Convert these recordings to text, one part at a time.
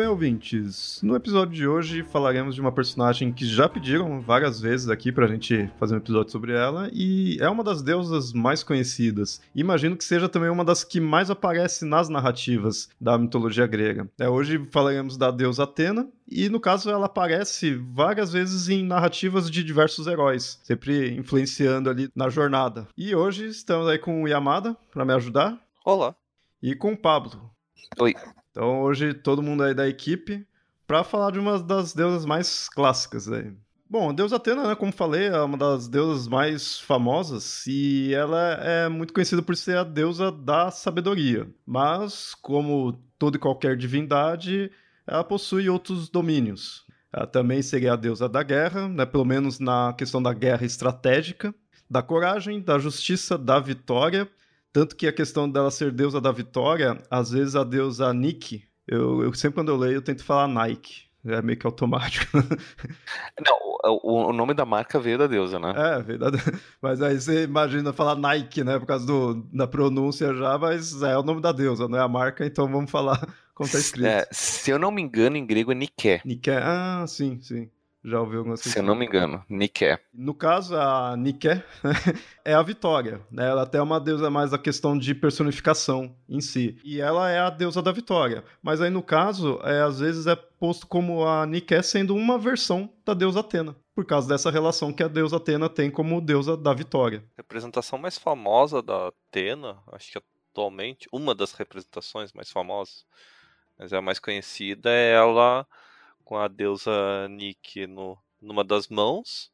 bem, ouvintes. No episódio de hoje falaremos de uma personagem que já pediram várias vezes aqui pra gente fazer um episódio sobre ela e é uma das deusas mais conhecidas. Imagino que seja também uma das que mais aparece nas narrativas da mitologia grega. É, hoje falaremos da deusa Atena, e no caso ela aparece várias vezes em narrativas de diversos heróis, sempre influenciando ali na jornada. E hoje estamos aí com o Yamada para me ajudar. Olá. E com o Pablo. Oi. Então hoje todo mundo aí da equipe para falar de uma das deusas mais clássicas aí. Bom, a deusa Atena, né, como falei, é uma das deusas mais famosas e ela é muito conhecida por ser a deusa da sabedoria. Mas, como toda e qualquer divindade, ela possui outros domínios. Ela também seria a deusa da guerra, né, pelo menos na questão da guerra estratégica, da coragem, da justiça, da vitória tanto que a questão dela ser deusa da vitória, às vezes a deusa Nike, eu, eu sempre quando eu leio eu tento falar Nike. É meio que automático. Não, o, o, nome da marca veio da deusa, né? É, veio da Mas aí você imagina falar Nike, né? Por causa do, da pronúncia já, mas é o nome da deusa, não é a marca, então vamos falar como tá escrito. É, se eu não me engano, em grego é Nike. Nike, ah, sim, sim. Já ouviu algumas Se eu não me engano, Nike. No caso, a Nike é a vitória. Né? Ela até é uma deusa mais a questão de personificação em si. E ela é a deusa da vitória. Mas aí, no caso, é, às vezes é posto como a Nike sendo uma versão da deusa Atena. Por causa dessa relação que a deusa Atena tem como deusa da vitória. A representação mais famosa da Atena, acho que atualmente, uma das representações mais famosas, mas é a mais conhecida, é ela com a deusa Nike no, numa das mãos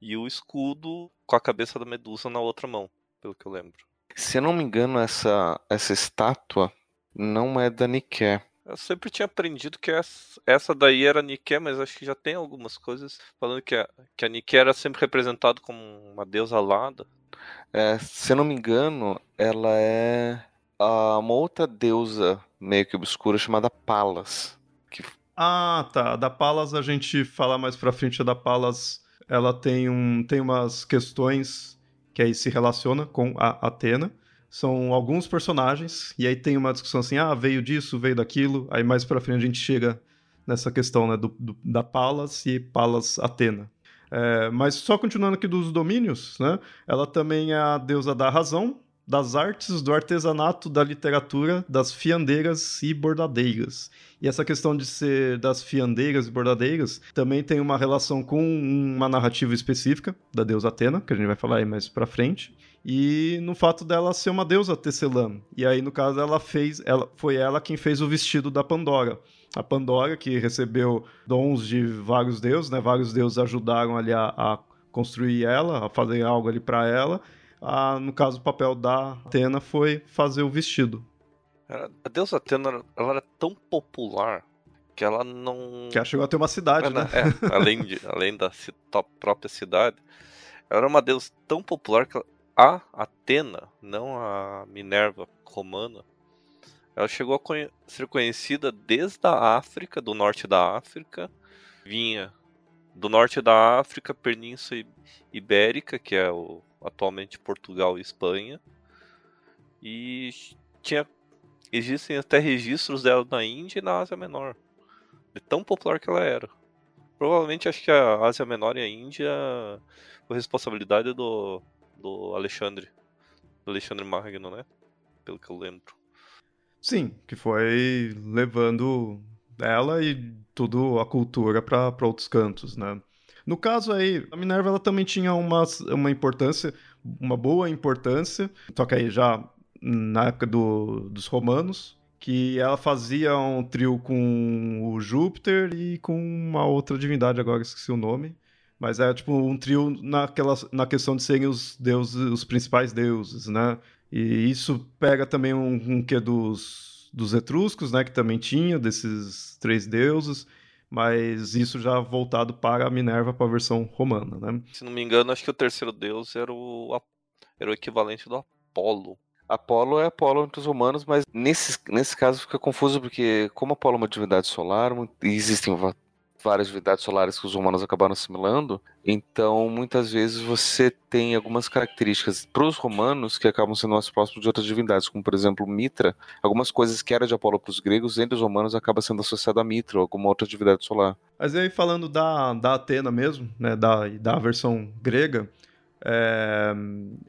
e o escudo com a cabeça da Medusa na outra mão, pelo que eu lembro. Se eu não me engano, essa, essa estátua não é da Nike. Eu sempre tinha aprendido que essa, essa daí era Nike, mas acho que já tem algumas coisas falando que a, que a Nike era sempre representada como uma deusa alada. É, se eu não me engano, ela é uma outra deusa meio que obscura chamada Palas. Ah, tá. Da Palas a gente fala mais pra frente. A da Palas ela tem, um, tem umas questões que aí se relaciona com a Atena. São alguns personagens, e aí tem uma discussão assim: ah, veio disso, veio daquilo. Aí mais pra frente a gente chega nessa questão né, do, do da Palas e Palas Atena. É, mas só continuando aqui dos domínios, né? Ela também é a deusa da razão, das artes, do artesanato, da literatura, das fiandeiras e bordadeiras. E essa questão de ser das fiandeiras e bordadeiras também tem uma relação com uma narrativa específica da deusa Atena, que a gente vai falar aí mais pra frente. E no fato dela ser uma deusa tecelã. E aí, no caso, ela fez. Ela, foi ela quem fez o vestido da Pandora. A Pandora, que recebeu dons de vários deuses, né? Vários deuses ajudaram ali a, a construir ela, a fazer algo ali para ela a, no caso, o papel da Atena foi fazer o vestido. A deusa Atena ela era tão popular que ela não. Que ela chegou a ter uma cidade, ela, né? É, além, de, além da própria cidade. Ela era uma deusa tão popular que a Atena, não a Minerva romana, ela chegou a conhe ser conhecida desde a África, do norte da África, vinha do norte da África, Península Ibérica, que é o atualmente Portugal e Espanha. E tinha existem até registros dela na Índia e na Ásia Menor. De tão popular que ela era. Provavelmente acho que a Ásia Menor e a Índia foi responsabilidade do, do Alexandre. Do Alexandre Magno, né? Pelo que eu lembro. Sim, que foi levando ela e tudo a cultura para outros cantos, né? No caso aí, a Minerva ela também tinha uma, uma importância, uma boa importância, só que aí já na época do, dos romanos, que ela fazia um trio com o Júpiter e com uma outra divindade, agora esqueci o nome. Mas é tipo um trio naquela, na questão de serem os deuses, os principais deuses, né? E isso pega também um, um que dos, dos etruscos, né? Que também tinha desses três deuses mas isso já voltado para a Minerva, para a versão romana, né? Se não me engano, acho que o terceiro deus era o, era o equivalente do Apolo. Apolo é Apolo entre os humanos, mas nesse, nesse caso fica confuso porque, como Apolo é uma divindade solar, existem várias divindades solares que os humanos acabaram assimilando, então muitas vezes você tem algumas características para os romanos que acabam sendo mais próximos de outras divindades, como por exemplo Mitra, algumas coisas que era de Apolo para os gregos, entre os romanos acaba sendo associada a Mitra ou alguma outra divindade solar. Mas aí falando da, da Atena mesmo, né, da, da versão grega, é,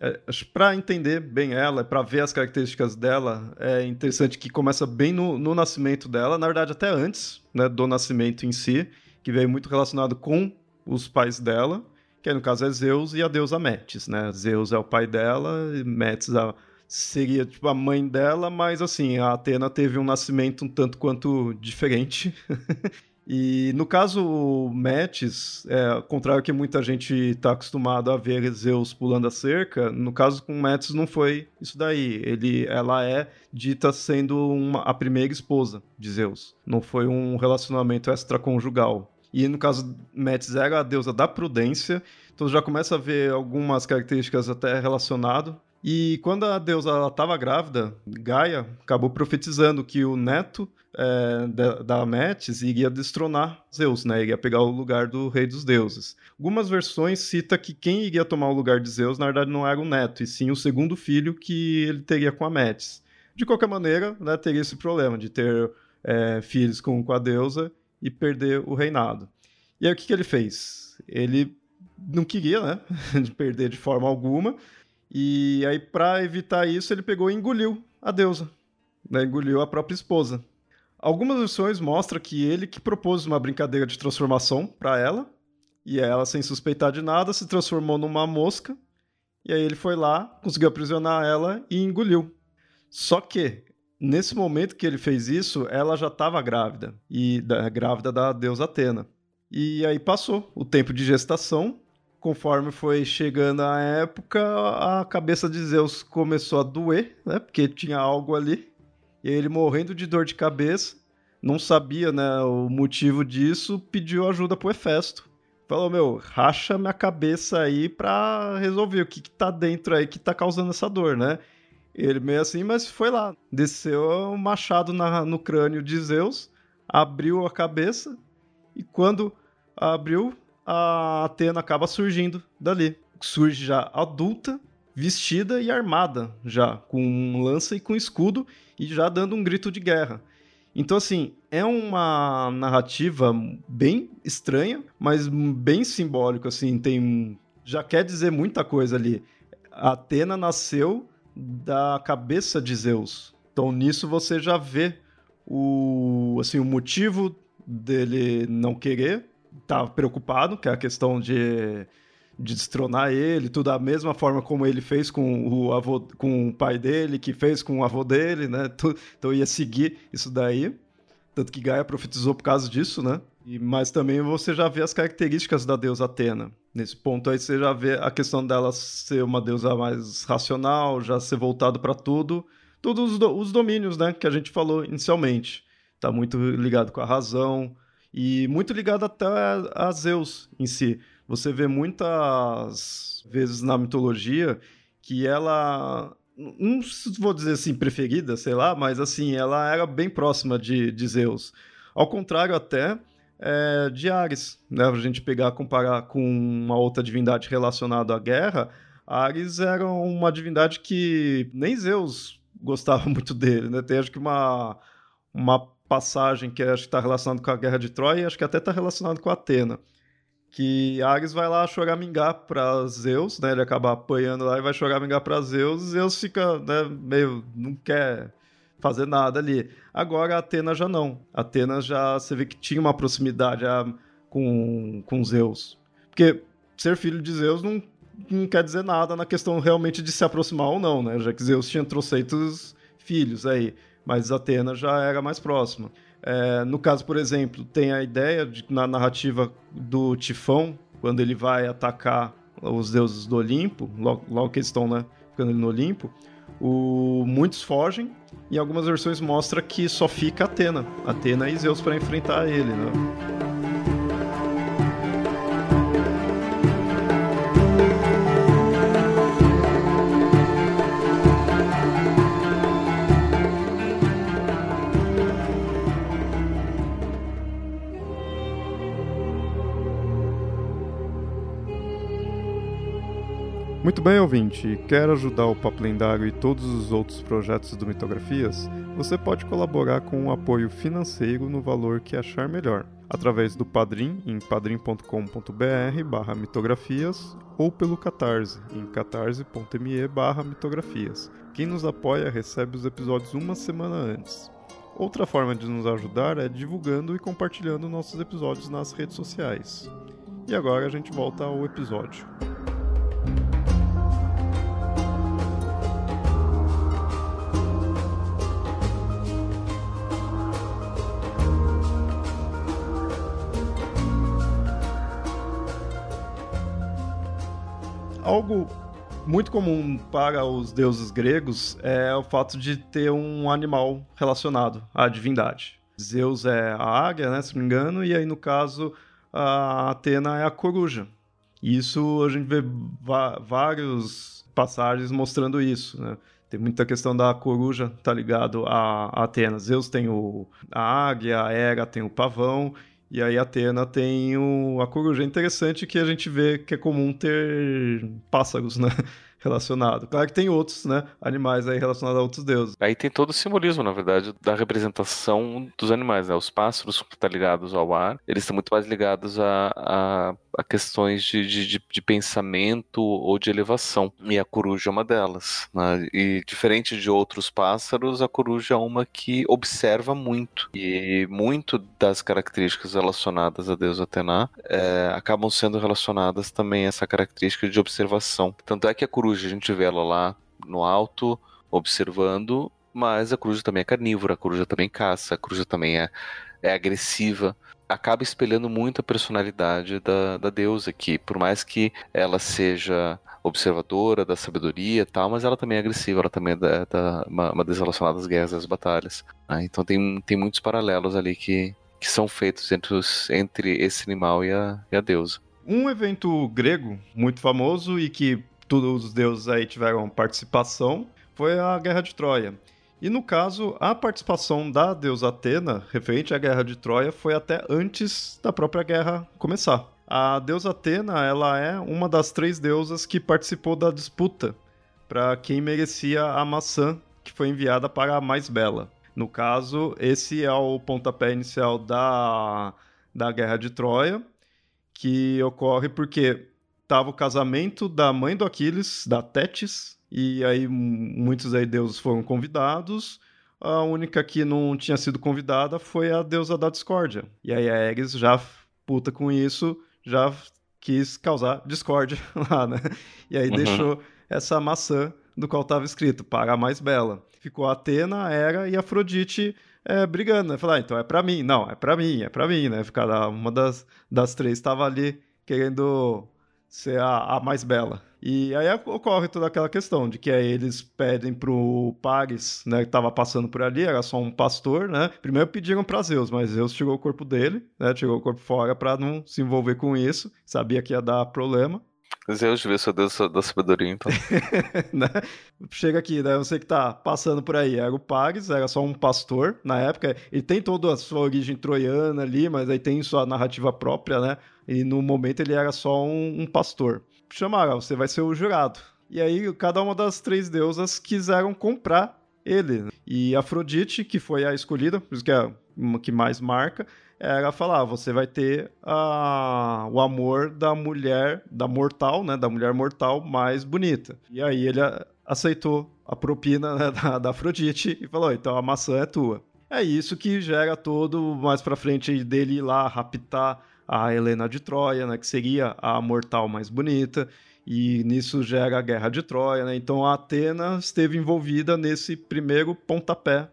é, para entender bem ela, para ver as características dela, é interessante que começa bem no, no nascimento dela, na verdade até antes né, do nascimento em si, que veio muito relacionado com os pais dela, que no caso é Zeus e a deusa Metis, né? Zeus é o pai dela, Metis a, seria tipo a mãe dela, mas assim, a Atena teve um nascimento um tanto quanto diferente. E no caso Metis, é, ao que muita gente está acostumado a ver Zeus pulando a cerca, no caso com Metis não foi isso daí. Ele, ela é dita sendo uma, a primeira esposa de Zeus. Não foi um relacionamento extraconjugal. E no caso Metis era a deusa da prudência, então já começa a ver algumas características até relacionado. E quando a deusa estava grávida, Gaia acabou profetizando que o neto é, da, da iria destronar Zeus, né? Iria pegar o lugar do rei dos deuses. Algumas versões cita que quem iria tomar o lugar de Zeus, na verdade, não era o neto, e sim o segundo filho que ele teria com a Metis. De qualquer maneira, né, teria esse problema de ter é, filhos com, com a deusa e perder o reinado. E aí o que, que ele fez? Ele não queria, né, de perder de forma alguma, e aí para evitar isso ele pegou e engoliu a deusa, né, engoliu a própria esposa. Algumas versões mostram que ele que propôs uma brincadeira de transformação para ela, e ela, sem suspeitar de nada, se transformou numa mosca, e aí ele foi lá, conseguiu aprisionar ela e engoliu. Só que, nesse momento que ele fez isso, ela já estava grávida, e da, grávida da deusa Atena. E aí passou o tempo de gestação, conforme foi chegando a época, a cabeça de Zeus começou a doer, né? Porque tinha algo ali. E ele morrendo de dor de cabeça, não sabia, né, o motivo disso, pediu ajuda pro Hefesto. Falou, meu, racha minha cabeça aí pra resolver o que que tá dentro aí que tá causando essa dor, né? Ele meio assim, mas foi lá. Desceu o um machado na, no crânio de Zeus, abriu a cabeça, e quando abriu, a Atena acaba surgindo dali. Surge já adulta, vestida e armada já, com lança e com escudo e já dando um grito de guerra. Então, assim, é uma narrativa bem estranha, mas bem simbólica, assim, tem... Já quer dizer muita coisa ali. A Atena nasceu da cabeça de Zeus. Então, nisso você já vê o, assim, o motivo dele não querer, tá preocupado, que é a questão de de destronar ele, tudo da mesma forma como ele fez com o avô, com o pai dele, que fez com o avô dele, né? Então ia seguir isso daí. Tanto que Gaia profetizou por causa disso, né? E, mas também você já vê as características da deusa Atena. Nesse ponto aí você já vê a questão dela ser uma deusa mais racional, já ser voltado para tudo, todos os, do, os domínios, né, que a gente falou inicialmente. Tá muito ligado com a razão e muito ligado até a, a Zeus em si. Você vê muitas vezes na mitologia que ela não vou dizer assim preferida, sei lá, mas assim, ela era bem próxima de, de Zeus. Ao contrário até é, de Ares, né? A gente pegar comparar com uma outra divindade relacionada à guerra, Ares era uma divindade que nem Zeus gostava muito dele, né? Tem acho que uma uma passagem que acho que está relacionada com a guerra de Troia e acho que até está relacionado com Atena que Ares vai lá choramingar para Zeus, né? Ele acaba apanhando lá e vai choramingar para Zeus, Zeus fica, né, meio não quer fazer nada ali. Agora a Atena já não. A Atena já você vê que tinha uma proximidade a, com com Zeus. porque ser filho de Zeus não, não quer dizer nada na questão realmente de se aproximar ou não, né? Já que Zeus tinha troceitos filhos aí, mas Atena já era mais próxima. É, no caso, por exemplo, tem a ideia de, na narrativa do Tifão, quando ele vai atacar os deuses do Olimpo, logo, logo que eles estão né, ficando no Olimpo, o, muitos fogem e algumas versões mostra que só fica Atena, Atena e Zeus para enfrentar ele, né? Muito bem, ouvinte. Quer ajudar o Papo Lendário e todos os outros projetos do Mitografias? Você pode colaborar com um apoio financeiro no valor que achar melhor, através do Padrim em padrim.com.br barra mitografias ou pelo Catarse em catarse.me barra mitografias. Quem nos apoia recebe os episódios uma semana antes. Outra forma de nos ajudar é divulgando e compartilhando nossos episódios nas redes sociais. E agora a gente volta ao episódio. Algo muito comum para os deuses gregos é o fato de ter um animal relacionado à divindade. Zeus é a águia, né, se não me engano, e aí no caso a Atena é a coruja. E isso a gente vê vários passagens mostrando isso, né? Tem muita questão da coruja, tá ligado a, Atena. Zeus tem o, a águia, a Hera tem o pavão, e aí Atena tem o, a coruja. Interessante que a gente vê que é comum ter pássaros, né? Relacionado. Claro que tem outros, né, animais aí relacionados a outros deuses. Aí tem todo o simbolismo, na verdade, da representação dos animais, né? Os pássaros que estão tá ligados ao ar, eles estão muito mais ligados a, a, a questões de, de, de, pensamento ou de elevação. E a coruja é uma delas. Né? E diferente de outros pássaros, a coruja é uma que observa muito. E muito das características relacionadas a Deus Atena é, acabam sendo relacionadas também a essa característica de observação. Tanto é que a coruja coruja, a gente vê ela lá no alto, observando, mas a coruja também é carnívora, a coruja também caça, a coruja também é, é agressiva. Acaba espelhando muito a personalidade da, da deusa, que por mais que ela seja observadora da sabedoria e tal, mas ela também é agressiva, ela também é da, da, uma, uma das relacionadas às guerras às batalhas. Né? Então tem, tem muitos paralelos ali que, que são feitos entre, os, entre esse animal e a, e a deusa. Um evento grego muito famoso e que todos os deuses aí tiveram participação, foi a Guerra de Troia. E no caso, a participação da deusa Atena, referente à Guerra de Troia, foi até antes da própria guerra começar. A deusa Atena, ela é uma das três deusas que participou da disputa para quem merecia a maçã que foi enviada para a mais bela. No caso, esse é o pontapé inicial da, da Guerra de Troia, que ocorre porque tava o casamento da mãe do Aquiles, da Tétis, e aí muitos aí deuses foram convidados. A única que não tinha sido convidada foi a deusa da discórdia. E aí a Ares já puta com isso, já quis causar discórdia lá, né? E aí uhum. deixou essa maçã do qual estava escrito para a mais bela. Ficou Atena, Hera e Afrodite é, brigando, né? Falar, ah, então é para mim. Não, é para mim, é para mim, né? Ficar uma das, das três estava ali querendo ser a, a mais bela. E aí ocorre toda aquela questão de que aí eles pedem pro Paris, né, que tava passando por ali, era só um pastor, né? Primeiro pediram para Zeus, mas Zeus tirou o corpo dele, né? Tirou o corpo fora para não se envolver com isso, sabia que ia dar problema. Zeus devia ser Deus da sabedoria, então. né? Chega aqui, né? Você que tá passando por aí. Era o Paris, era só um pastor na época. Ele tem toda a sua origem troiana ali, mas aí tem sua narrativa própria, né? E no momento ele era só um, um pastor. Chamaram, você vai ser o jurado. E aí cada uma das três deusas quiseram comprar ele. E Afrodite, que foi a escolhida, por isso que é uma que mais marca, era falar, ah, você vai ter a, o amor da mulher, da mortal, né, da mulher mortal mais bonita. E aí ele aceitou a propina né, da, da Afrodite e falou, então a maçã é tua. É isso que gera todo mais pra frente dele ir lá raptar a Helena de Troia, né, que seria a mortal mais bonita, e nisso gera a Guerra de Troia. Né? Então a Atena esteve envolvida nesse primeiro pontapé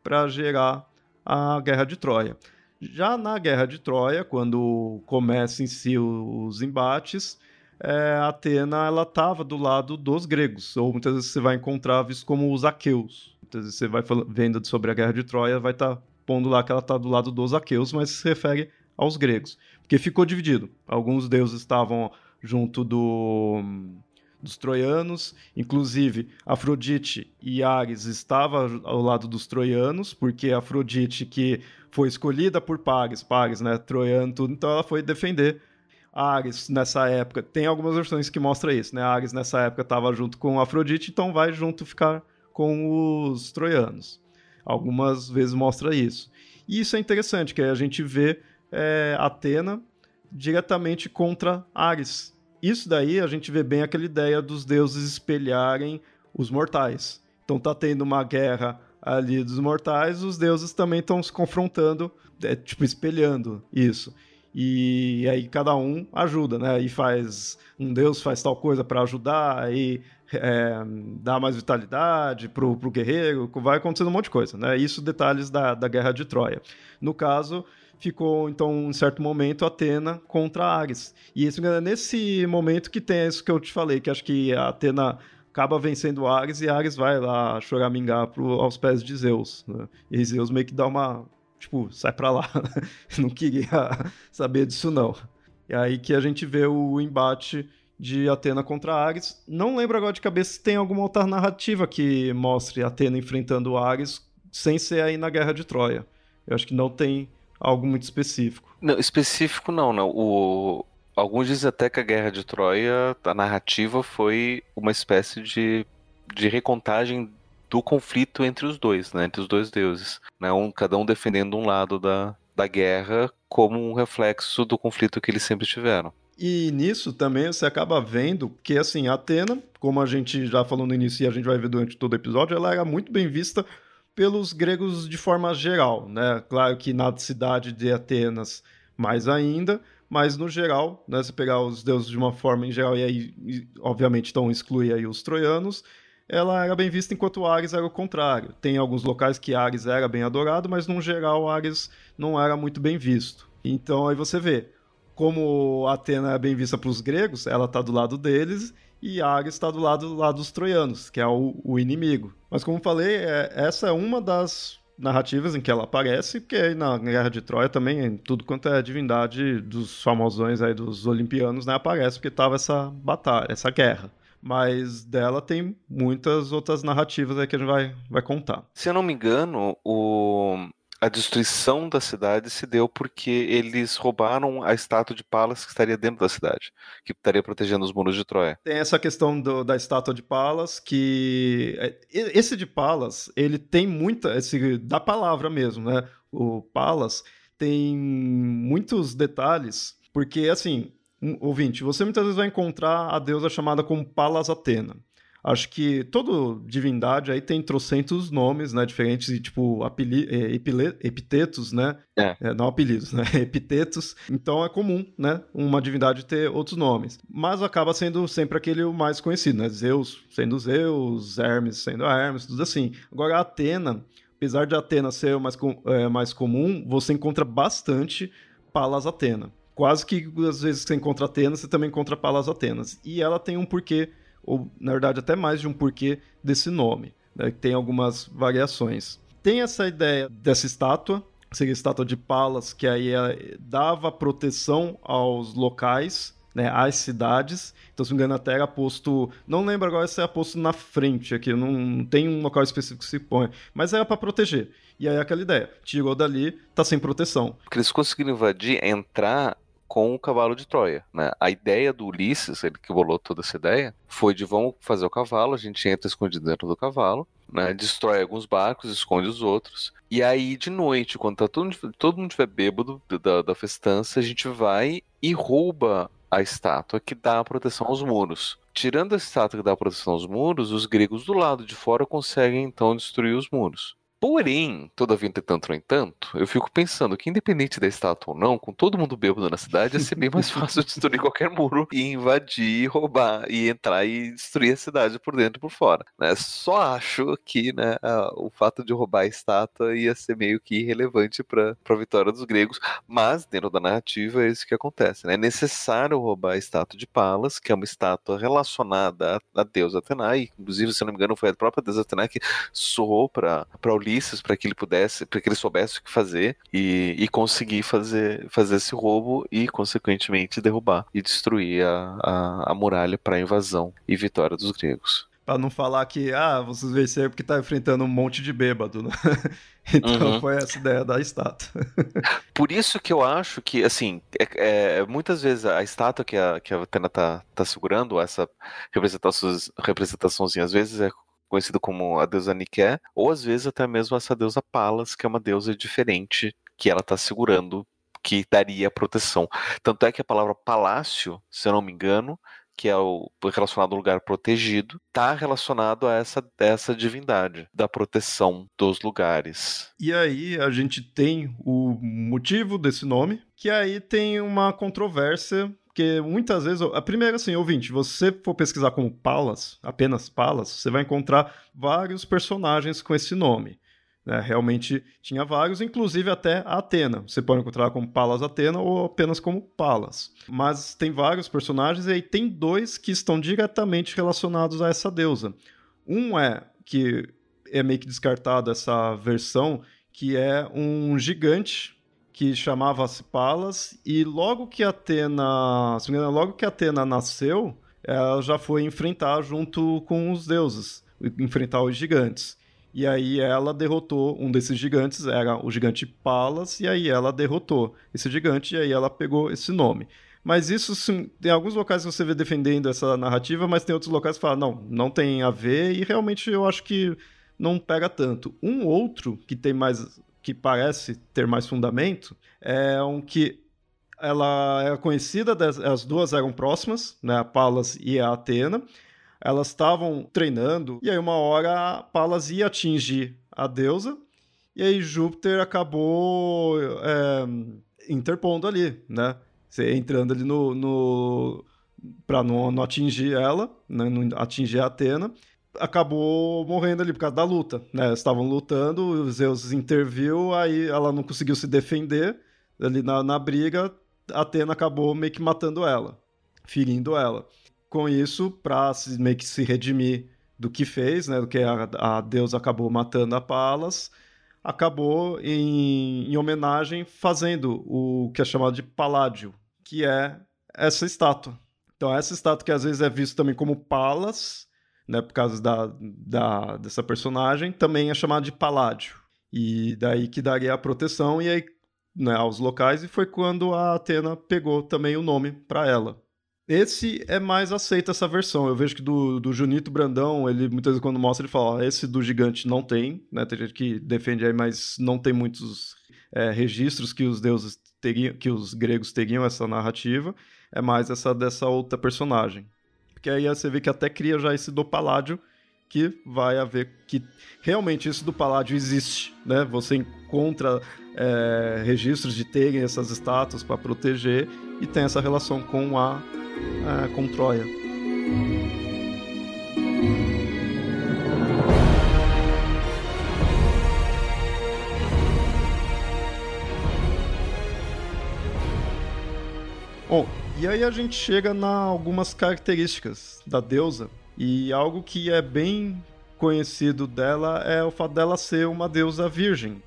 para gerar a Guerra de Troia. Já na Guerra de Troia, quando começam em si os embates, é, Atena ela estava do lado dos gregos, ou muitas vezes você vai encontrar visto como os aqueus. Muitas vezes você vai vendo sobre a Guerra de Troia, vai estar tá pondo lá que ela está do lado dos aqueus, mas se refere aos gregos, porque ficou dividido. Alguns deuses estavam junto do, dos troianos, inclusive Afrodite e Ares estavam ao lado dos troianos, porque Afrodite que foi escolhida por Paris, Paris, né, troiano tudo, então ela foi defender Ares nessa época. Tem algumas versões que mostram isso, né? Ares nessa época estava junto com Afrodite, então vai junto ficar com os troianos. Algumas vezes mostra isso. E isso é interessante, que a gente vê é, Atena diretamente contra Ares. Isso daí a gente vê bem aquela ideia dos deuses espelharem os mortais. Então tá tendo uma guerra ali dos mortais, os deuses também estão se confrontando, é, tipo, espelhando isso. E aí cada um ajuda, né? E faz. Um deus faz tal coisa para ajudar, aí é, dá mais vitalidade pro, pro guerreiro, vai acontecendo um monte de coisa, né? Isso detalhes da, da guerra de Troia. No caso, ficou, então, em certo momento, Atena contra Ares. E esse, nesse momento que tem isso que eu te falei, que acho que a Atena acaba vencendo Ares e Ares vai lá choramingar pro, aos pés de Zeus. Né? E Zeus meio que dá uma. Tipo, sai pra lá. não queria saber disso, não. E aí que a gente vê o embate de Atena contra Ares. Não lembro agora de cabeça se tem alguma outra narrativa que mostre Atena enfrentando Ares sem ser aí na Guerra de Troia. Eu acho que não tem algo muito específico. Não, específico não, não. O... Alguns dizem até que a Guerra de Troia, a narrativa foi uma espécie de, de recontagem do conflito entre os dois, né? Entre os dois deuses. Né? Um, cada um defendendo um lado da, da guerra como um reflexo do conflito que eles sempre tiveram. E nisso também você acaba vendo que, assim, Atena, como a gente já falou no início e a gente vai ver durante todo o episódio, ela era muito bem vista pelos gregos de forma geral, né? Claro que na cidade de Atenas mais ainda, mas no geral, né, se pegar os deuses de uma forma em geral, e aí, obviamente, então exclui aí os troianos, ela era bem vista enquanto Ares era o contrário. Tem alguns locais que Ares era bem adorado, mas no geral Ares não era muito bem visto. Então aí você vê, como Atena é bem vista para os gregos, ela está do lado deles, e Ares está do lado, do lado dos troianos, que é o, o inimigo. Mas como falei, é, essa é uma das narrativas em que ela aparece, porque na Guerra de Troia também, tudo quanto é divindade dos famosões aí dos olimpianos, né, aparece, porque tava essa batalha, essa guerra. Mas dela tem muitas outras narrativas aí que a gente vai, vai contar. Se eu não me engano, o a destruição da cidade se deu porque eles roubaram a estátua de Palas que estaria dentro da cidade, que estaria protegendo os muros de Troia. Tem essa questão do, da estátua de Palas, que é, esse de Palas, ele tem muita, esse, da palavra mesmo, né? O Palas tem muitos detalhes, porque assim, ouvinte, você muitas vezes vai encontrar a deusa chamada como Palas Atena. Acho que toda divindade aí tem trocentos nomes, né, diferentes e tipo apeli é, epitetos, né? É. É, não apelidos, né? Epitetos. Então é comum, né, uma divindade ter outros nomes. Mas acaba sendo sempre aquele mais conhecido, né? Zeus sendo Zeus, Hermes sendo Hermes, tudo assim. Agora a Atena, apesar de Atena ser o mais, é, mais comum, você encontra bastante Palas Atena. Quase que às vezes que você encontra Atena, você também encontra Palas Atenas. E ela tem um porquê ou na verdade até mais de um porquê desse nome, né, que tem algumas variações. Tem essa ideia dessa estátua, seria a estátua de Palas, que aí é, dava proteção aos locais, né, às cidades. Então, se não me engano, até era posto. Não lembro agora se era posto na frente aqui, não tem um local específico que se põe, mas era para proteger. E aí aquela ideia, tirou dali, tá sem proteção. Porque eles conseguiram invadir, entrar com o cavalo de Troia. Né? A ideia do Ulisses, ele que bolou toda essa ideia, foi de vamos fazer o cavalo, a gente entra escondido dentro do cavalo, né? destrói alguns barcos, esconde os outros. E aí, de noite, quando tá todo, todo mundo estiver bêbado da, da festança, a gente vai e rouba a estátua que dá proteção aos muros. Tirando a estátua que dá proteção aos muros, os gregos do lado de fora conseguem então destruir os muros. Porém, todavia, entretanto, no entanto, eu fico pensando que, independente da estátua ou não, com todo mundo bêbado na cidade, ia ser bem mais fácil destruir qualquer muro e invadir, roubar e entrar e destruir a cidade por dentro e por fora. Né? Só acho que né, o fato de roubar a estátua ia ser meio que irrelevante para a vitória dos gregos, mas dentro da narrativa é isso que acontece. Né? É necessário roubar a estátua de Palas, que é uma estátua relacionada à, deusa Atena, e inclusive, se não me engano, foi a própria deusa Atena que sorrou para Ulisses para que ele pudesse, para que ele soubesse o que fazer e, e conseguir fazer, fazer esse roubo e, consequentemente, derrubar e destruir a, a, a muralha para a invasão e vitória dos gregos. Para não falar que, ah, vocês venceram porque tá enfrentando um monte de bêbado, né? Então uhum. foi essa ideia da estátua. Por isso que eu acho que, assim, é, é, muitas vezes a estátua que a, que a Atena tá, tá segurando, essa representação, representaçãozinha, às vezes é conhecido como a deusa Nike, ou às vezes até mesmo essa deusa Palas, que é uma deusa diferente que ela está segurando, que daria proteção. Tanto é que a palavra palácio, se eu não me engano, que é o relacionado ao lugar protegido, está relacionado a essa, essa divindade da proteção dos lugares. E aí a gente tem o motivo desse nome, que aí tem uma controvérsia porque muitas vezes, a primeira, assim, ouvinte, você for pesquisar como Palas, apenas Palas, você vai encontrar vários personagens com esse nome. Né? Realmente tinha vários, inclusive até Atena. Você pode encontrar como Palas Atena ou apenas como Palas. Mas tem vários personagens e aí tem dois que estão diretamente relacionados a essa deusa. Um é que é meio que descartado essa versão, que é um gigante que chamava-se Palas, e logo que Atena, se engano, logo que Atena nasceu, ela já foi enfrentar junto com os deuses, enfrentar os gigantes. E aí ela derrotou um desses gigantes, era o gigante Palas, e aí ela derrotou esse gigante, e aí ela pegou esse nome. Mas isso, tem alguns locais que você vê defendendo essa narrativa, mas tem outros locais que falam, não, não tem a ver, e realmente eu acho que não pega tanto. Um outro que tem mais que parece ter mais fundamento, é um que ela era conhecida, as duas eram próximas, né, a Palas e a Atena. Elas estavam treinando, e aí uma hora a Palas ia atingir a deusa, e aí Júpiter acabou é, interpondo ali, né? Entrando ali no. no para não, não atingir ela, né, não atingir a Atena acabou morrendo ali por causa da luta, né? Estavam lutando, o Zeus interviu, aí ela não conseguiu se defender ali na, na briga, Atena acabou meio que matando ela, ferindo ela. Com isso, para meio que se redimir do que fez, né? Do que a, a deusa acabou matando a Palas, acabou em, em homenagem fazendo o que é chamado de Paládio, que é essa estátua. Então, essa estátua que às vezes é vista também como Palas, né, por causa da, da, dessa personagem, também é chamado de Paládio. E daí que daria a proteção e aí, né, aos locais, e foi quando a Atena pegou também o nome para ela. Esse é mais aceito, essa versão. Eu vejo que do, do Junito Brandão, ele muitas vezes quando mostra, ele fala: ó, esse do gigante não tem, né? Tem gente que defende aí, mas não tem muitos é, registros que os deuses teriam, que os gregos teriam essa narrativa. É mais essa dessa outra personagem porque aí você vê que até cria já esse do Paládio, que vai haver que realmente isso do Paládio existe, né? Você encontra é, registros de terem essas estátuas para proteger e tem essa relação com a é, com Troia. Bom, e aí a gente chega na algumas características da deusa e algo que é bem conhecido dela é o fato dela ser uma deusa virgem.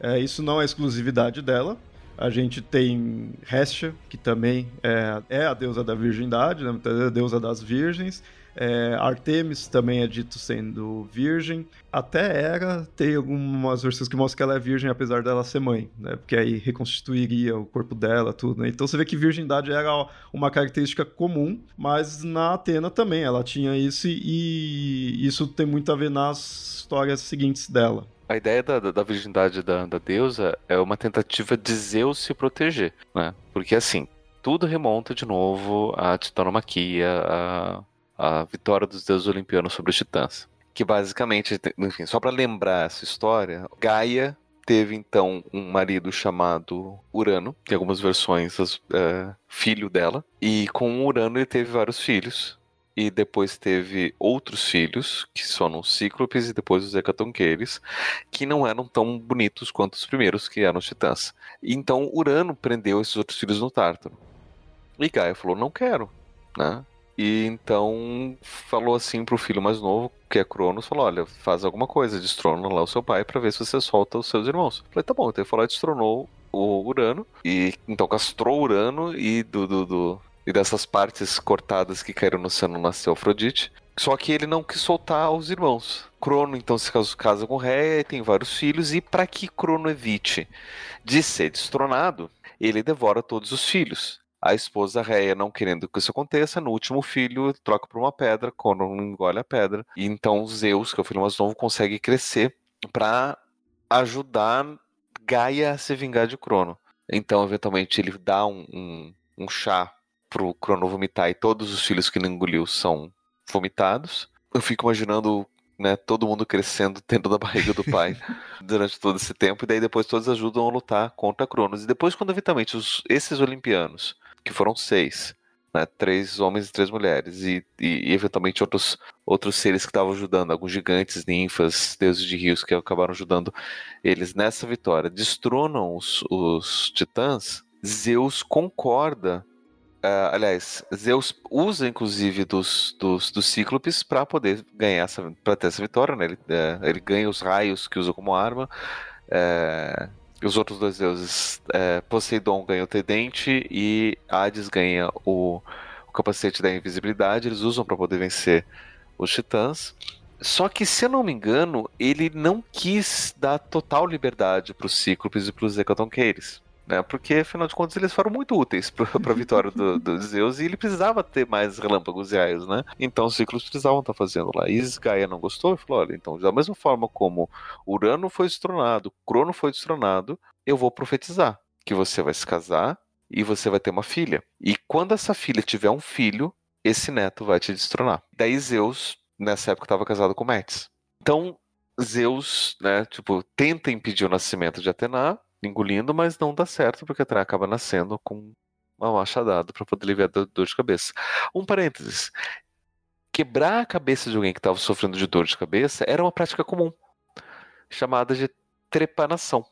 É, isso não é exclusividade dela. A gente tem Hestia, que também é, é a deusa da virgindade, né? é a deusa das virgens. É, Artemis também é dito sendo virgem. Até Hera tem algumas versões que mostram que ela é virgem apesar dela ser mãe, né? Porque aí reconstituiria o corpo dela, tudo, né? Então você vê que virgindade era uma característica comum, mas na Atena também ela tinha isso e isso tem muito a ver nas histórias seguintes dela. A ideia da, da virgindade da, da deusa é uma tentativa de Zeus se proteger, né? Porque assim, tudo remonta de novo à titanomaquia, a a vitória dos deuses olimpianos sobre os titãs. Que basicamente, enfim, só para lembrar essa história, Gaia teve então um marido chamado Urano, tem algumas versões, é, filho dela, e com Urano ele teve vários filhos. E depois teve outros filhos, que são os Cíclopes e depois os Hecatonqueires, que não eram tão bonitos quanto os primeiros, que eram os Titãs. Então Urano prendeu esses outros filhos no Tártaro. E Gaia falou: Não quero, né? E então falou assim pro filho mais novo, que é Cronos, falou: olha, faz alguma coisa, destrona lá o seu pai para ver se você solta os seus irmãos. Eu falei, tá bom, então ele falou, destronou o Urano, e então castrou Urano e do, do, do, e dessas partes cortadas que caíram no oceano nasceu Afrodite. Só que ele não quis soltar os irmãos. Crono então se casa com Réia e tem vários filhos, e para que Crono evite de ser destronado, ele devora todos os filhos. A esposa Réia, não querendo que isso aconteça, no último filho troca por uma pedra, quando não engole a pedra. E então Zeus, que é o filho mais novo, consegue crescer para ajudar Gaia a se vingar de Crono. Então, eventualmente, ele dá um, um, um chá pro Crono vomitar e todos os filhos que ele engoliu são vomitados. Eu fico imaginando né, todo mundo crescendo dentro da barriga do pai durante todo esse tempo, e daí depois todos ajudam a lutar contra Cronos. E depois, quando eventualmente os, esses olimpianos que foram seis, né? Três homens e três mulheres. E, e, e eventualmente outros, outros seres que estavam ajudando, alguns gigantes, ninfas, deuses de rios que acabaram ajudando eles nessa vitória. Destronam os, os titãs. Zeus concorda. Uh, aliás, Zeus usa inclusive dos, dos, dos cíclopes para poder ganhar essa, ter essa vitória, né? Ele, uh, ele ganha os raios que usa como arma. Uh, os outros dois deuses, é, Poseidon ganha o Tridente e Hades ganha o, o capacete da invisibilidade. Eles usam para poder vencer os titãs. Só que, se eu não me engano, ele não quis dar total liberdade para os Cíclopes e para os Hecatonqueires né? Porque, afinal de contas, eles foram muito úteis para a vitória do, do, Zeus e ele precisava ter mais relâmpagos e raios, né? Então os ciclos precisavam estar tá fazendo lá. E Gaia não gostou e falou: olha, então, da mesma forma como Urano foi destronado, Crono foi destronado, eu vou profetizar que você vai se casar e você vai ter uma filha. E quando essa filha tiver um filho, esse neto vai te destronar. Daí Zeus, nessa época, estava casado com Metis. Então, Zeus, né, tipo, tenta impedir o nascimento de Atena, engolindo, mas não dá certo porque a Atena acaba nascendo com uma machadada para poder aliviar a dor de cabeça. Um parênteses. Quebrar a cabeça de alguém que estava sofrendo de dor de cabeça era uma prática comum, chamada de trepanação.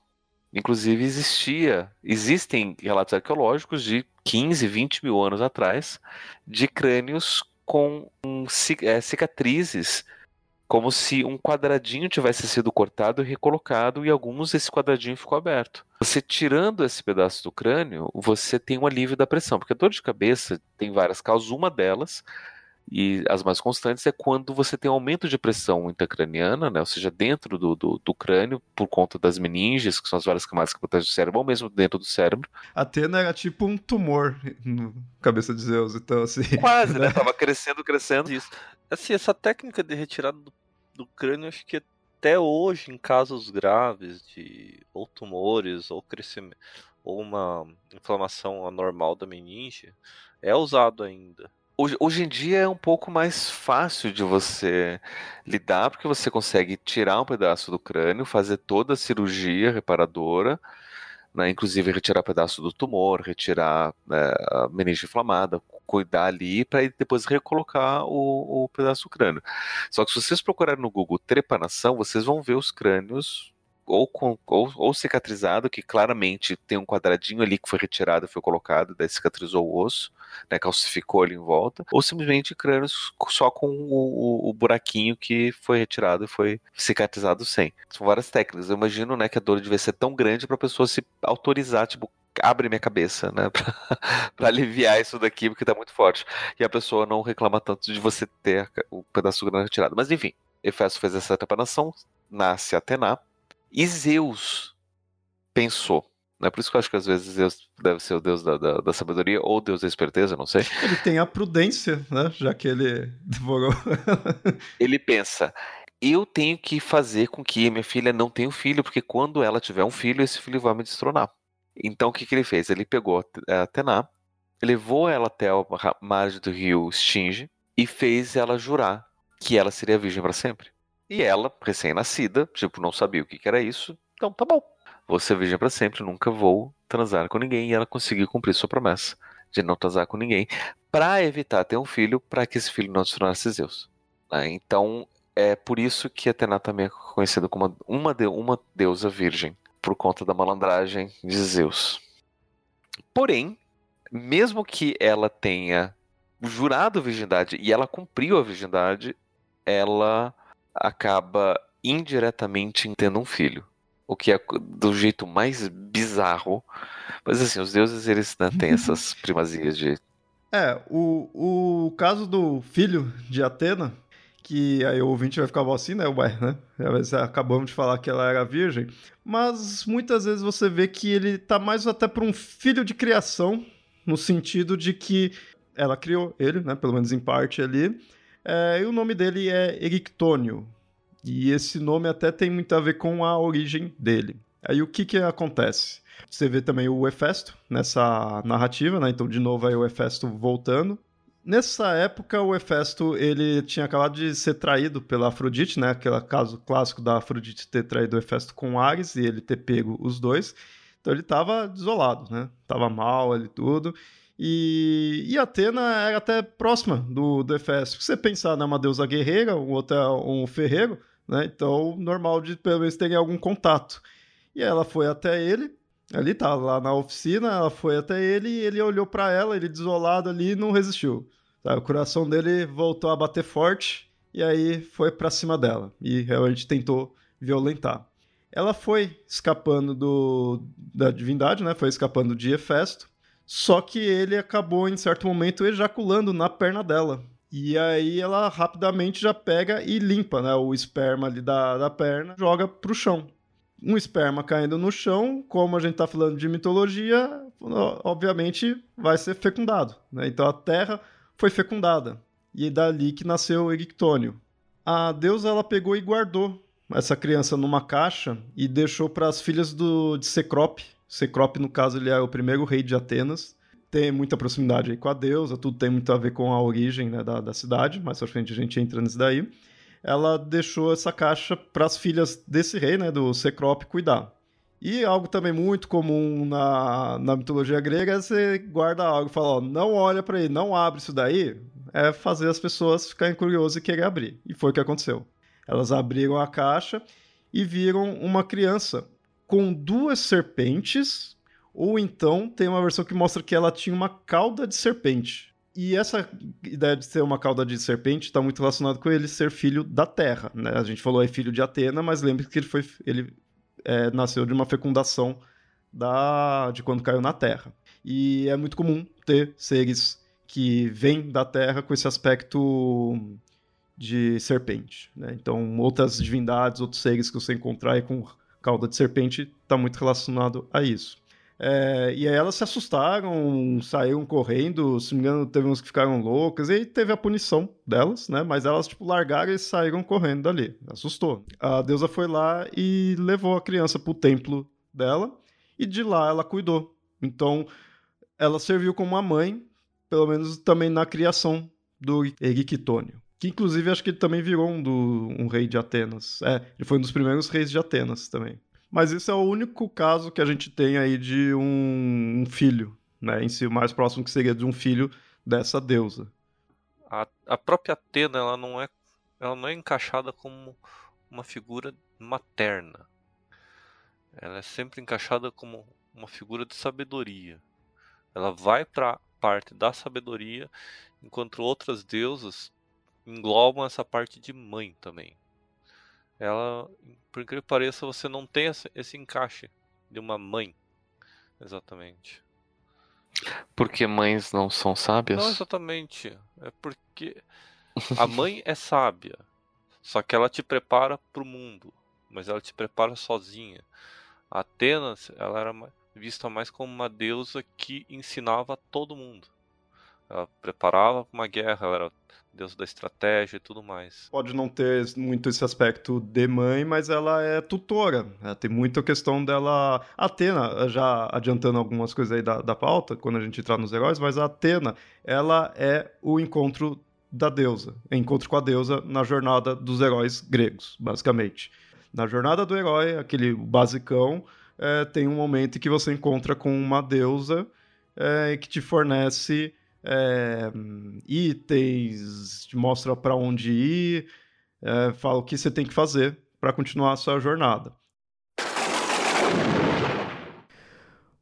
Inclusive existia, existem relatos arqueológicos de 15, 20 mil anos atrás de crânios com é, cicatrizes como se um quadradinho tivesse sido cortado e recolocado e alguns esse quadradinho ficou aberto. Você tirando esse pedaço do crânio, você tem um alívio da pressão, porque a dor de cabeça tem várias causas, uma delas e as mais constantes é quando você tem um aumento de pressão intracraniana, né, ou seja, dentro do, do, do, crânio, por conta das meninges, que são as várias camadas que protegem o cérebro, ou mesmo dentro do cérebro. Atena era tipo um tumor no cabeça de Zeus, então assim. Quase, né? Tava crescendo, crescendo. Isso. Assim, essa técnica de retirada do do crânio, acho que até hoje, em casos graves de ou tumores ou crescimento ou uma inflamação anormal da meninge, é usado ainda. Hoje, em dia é um pouco mais fácil de você lidar, porque você consegue tirar um pedaço do crânio, fazer toda a cirurgia reparadora, né, inclusive retirar pedaço do tumor, retirar né, a meninge inflamada, cuidar ali para depois recolocar o, o, pedaço do crânio. Só que se vocês procurarem no Google trepanação, vocês vão ver os crânios ou, com, ou, ou, cicatrizado, que claramente tem um quadradinho ali que foi retirado foi colocado, daí cicatrizou o osso, né, calcificou ali em volta, ou simplesmente crânios só com o, o, o, buraquinho que foi retirado e foi cicatrizado sem. São várias técnicas. Eu imagino né, que a dor devia ser tão grande para a pessoa se autorizar, tipo, abre minha cabeça, né, para aliviar isso daqui, porque tá muito forte. E a pessoa não reclama tanto de você ter o pedaço grande retirado. Mas enfim, Efeso fez essa preparação, nasce Atena, e Zeus pensou. Né? Por isso que eu acho que às vezes Zeus deve ser o deus da, da, da sabedoria ou o deus da esperteza, não sei. Ele tem a prudência, né? Já que ele devorou. ele pensa, eu tenho que fazer com que minha filha não tenha um filho, porque quando ela tiver um filho, esse filho vai me destronar. Então o que, que ele fez? Ele pegou a Atena, levou ela até a margem do rio Stinge e fez ela jurar que ela seria virgem para sempre. E ela, recém-nascida, tipo, não sabia o que, que era isso. Então, tá bom. Ser virgem para sempre, nunca vou transar com ninguém. E ela conseguiu cumprir sua promessa de não transar com ninguém, para evitar ter um filho, para que esse filho não se tornasse Zeus. Né? Então, é por isso que Atena também é conhecida como uma, de, uma deusa virgem, por conta da malandragem de Zeus. Porém, mesmo que ela tenha jurado virgindade e ela cumpriu a virgindade, ela acaba indiretamente tendo um filho. O que é do jeito mais bizarro. Mas assim, os deuses, eles né, têm essas primazias de. É, o, o caso do filho de Atena, que aí o ouvinte vai ficar assim, né? Ué, né? Acabamos de falar que ela era virgem. Mas muitas vezes você vê que ele tá mais até para um filho de criação, no sentido de que ela criou ele, né? Pelo menos em parte ali. É, e o nome dele é Erictônio. E esse nome até tem muito a ver com a origem dele. Aí o que que acontece? Você vê também o Hefesto nessa narrativa, né? Então, de novo, aí o Hefesto voltando. Nessa época, o Hefesto ele tinha acabado de ser traído pela Afrodite, né? Aquele caso clássico da Afrodite ter traído o Hefesto com Ares e ele ter pego os dois. Então ele estava desolado, né? Tava mal ali tudo. E, e Atena era até próxima do, do Hefesto. Se você pensar, né? Uma deusa guerreira, o outro é um ferreiro né? Então, normal de pelo menos terem algum contato. E ela foi até ele, ali tá lá na oficina, ela foi até ele e ele olhou para ela, ele desolado ali, não resistiu. Tá? O coração dele voltou a bater forte e aí foi para cima dela e realmente tentou violentar. Ela foi escapando do, da divindade, né? Foi escapando de Hefesto. Só que ele acabou em certo momento ejaculando na perna dela. E aí ela rapidamente já pega e limpa né, o esperma ali da, da perna, joga pro chão. Um esperma caindo no chão, como a gente está falando de mitologia, obviamente vai ser fecundado. Né? Então a terra foi fecundada. E é dali que nasceu Erictônio. A deusa ela pegou e guardou essa criança numa caixa e deixou para as filhas do, de Cecrope. Cecrope, no caso, ele é o primeiro rei de Atenas tem muita proximidade aí com a deusa, tudo tem muito a ver com a origem né, da, da cidade, mais pra frente a gente entra nisso daí. Ela deixou essa caixa para as filhas desse rei, né, do Cecrope, cuidar. E algo também muito comum na, na mitologia grega é você guarda algo e fala, ó, não olha para ele, não abre isso daí, é fazer as pessoas ficarem curiosas e querer abrir. E foi o que aconteceu. Elas abriram a caixa e viram uma criança com duas serpentes ou então tem uma versão que mostra que ela tinha uma cauda de serpente. E essa ideia de ser uma cauda de serpente está muito relacionada com ele ser filho da Terra. Né? A gente falou é filho de Atena, mas lembre que ele foi ele é, nasceu de uma fecundação da de quando caiu na Terra. E é muito comum ter seres que vêm da Terra com esse aspecto de serpente. Né? Então, outras divindades, outros seres que você encontrar aí com cauda de serpente está muito relacionado a isso. É, e aí elas se assustaram, saíram correndo, se não me engano, teve uns que ficaram loucas, e aí teve a punição delas, né? Mas elas, tipo, largaram e saíram correndo dali. Assustou. A deusa foi lá e levou a criança pro templo dela, e de lá ela cuidou. Então, ela serviu como uma mãe, pelo menos também na criação do Eriquitônio. Que inclusive acho que ele também virou um, do, um rei de Atenas. É, ele foi um dos primeiros reis de Atenas também. Mas isso é o único caso que a gente tem aí de um, um filho, né? Em si, o mais próximo que seria de um filho dessa deusa. A, a própria Atena, ela não é, ela não é encaixada como uma figura materna. Ela é sempre encaixada como uma figura de sabedoria. Ela vai para parte da sabedoria, enquanto outras deusas englobam essa parte de mãe também ela, por incrível que pareça, você não tem esse encaixe de uma mãe. Exatamente. Porque mães não são sábias? Não exatamente. É porque a mãe é sábia. Só que ela te prepara para o mundo. Mas ela te prepara sozinha. A Atenas, ela era vista mais como uma deusa que ensinava a todo mundo. Ela preparava para uma guerra, ela era deus da estratégia e tudo mais. Pode não ter muito esse aspecto de mãe, mas ela é tutora. Né? Tem muita questão dela. Atena, já adiantando algumas coisas aí da, da pauta, quando a gente entrar nos heróis, mas a Atena, ela é o encontro da deusa, encontro com a deusa na jornada dos heróis gregos, basicamente. Na jornada do herói, aquele basicão, é, tem um momento em que você encontra com uma deusa é, que te fornece é, itens, te mostra para onde ir, é, fala o que você tem que fazer para continuar a sua jornada.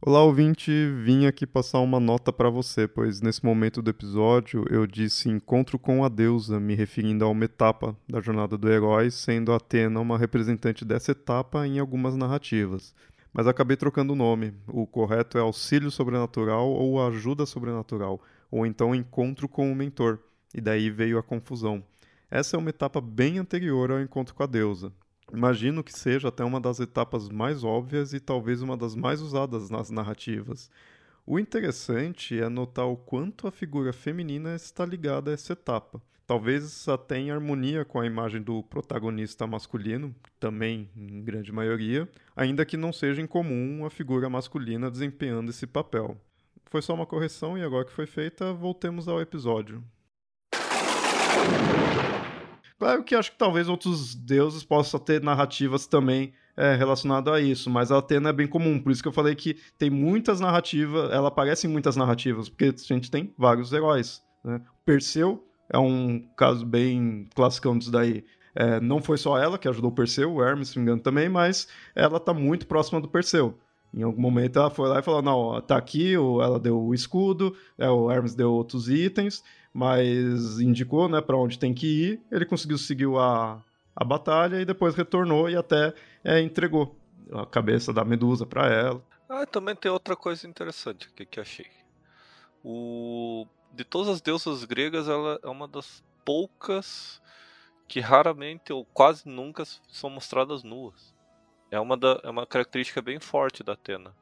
Olá, ouvinte, vim aqui passar uma nota para você, pois nesse momento do episódio eu disse encontro com a deusa, me referindo a uma etapa da jornada do herói, sendo Atena uma representante dessa etapa em algumas narrativas. Mas acabei trocando o nome. O correto é auxílio sobrenatural ou ajuda sobrenatural, ou então encontro com o mentor. E daí veio a confusão. Essa é uma etapa bem anterior ao encontro com a deusa. Imagino que seja até uma das etapas mais óbvias e talvez uma das mais usadas nas narrativas. O interessante é notar o quanto a figura feminina está ligada a essa etapa. Talvez até em harmonia com a imagem do protagonista masculino, também em grande maioria, ainda que não seja incomum a figura masculina desempenhando esse papel. Foi só uma correção e agora que foi feita, voltemos ao episódio. Claro que acho que talvez outros deuses possam ter narrativas também é, relacionadas a isso, mas a Atena é bem comum, por isso que eu falei que tem muitas narrativas, ela aparece em muitas narrativas, porque a gente tem vários heróis. Né? Perseu é um caso bem classicão disso daí. É, não foi só ela que ajudou o Perseu, o Hermes, se me engano, também, mas ela está muito próxima do Perseu. Em algum momento ela foi lá e falou: Não, tá aqui, ela deu o escudo, é, o Hermes deu outros itens, mas indicou né, para onde tem que ir. Ele conseguiu seguir a, a batalha e depois retornou e até é, entregou a cabeça da Medusa para ela. Ah, também tem outra coisa interessante aqui que achei. O... De todas as deusas gregas, ela é uma das poucas que raramente ou quase nunca são mostradas nuas. É uma, da... é uma característica bem forte da Atena.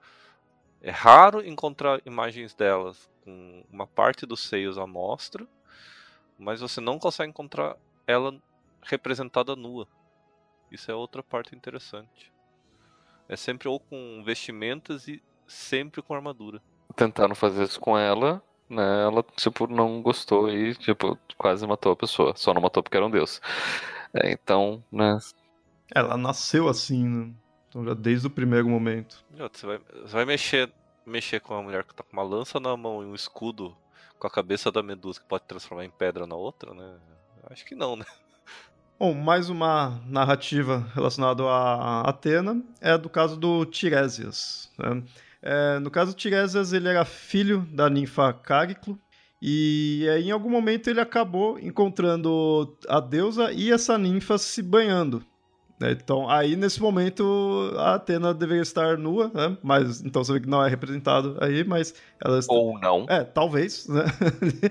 É raro encontrar imagens delas com uma parte dos seios à mostra, mas você não consegue encontrar ela representada nua. Isso é outra parte interessante. É sempre ou com vestimentas e sempre com armadura. Tentaram fazer isso com ela, né? Ela, tipo, não gostou e, tipo, quase matou a pessoa. Só não matou porque era um deus. É, então, né? Ela nasceu assim, né? Então já desde o primeiro momento. Você vai, você vai mexer mexer com uma mulher que tá com uma lança na mão e um escudo com a cabeça da medusa que pode transformar em pedra na outra, né? Acho que não, né? Bom, mais uma narrativa relacionada a Atena é do caso do Tiresias. Né? É, no caso do Tiresias, ele era filho da ninfa Cáriclo, e em algum momento ele acabou encontrando a deusa e essa ninfa se banhando. Né? Então, aí nesse momento a Atena deveria estar nua, né? mas então você vê que não é representado aí, mas ela está... ou não. É, talvez, né?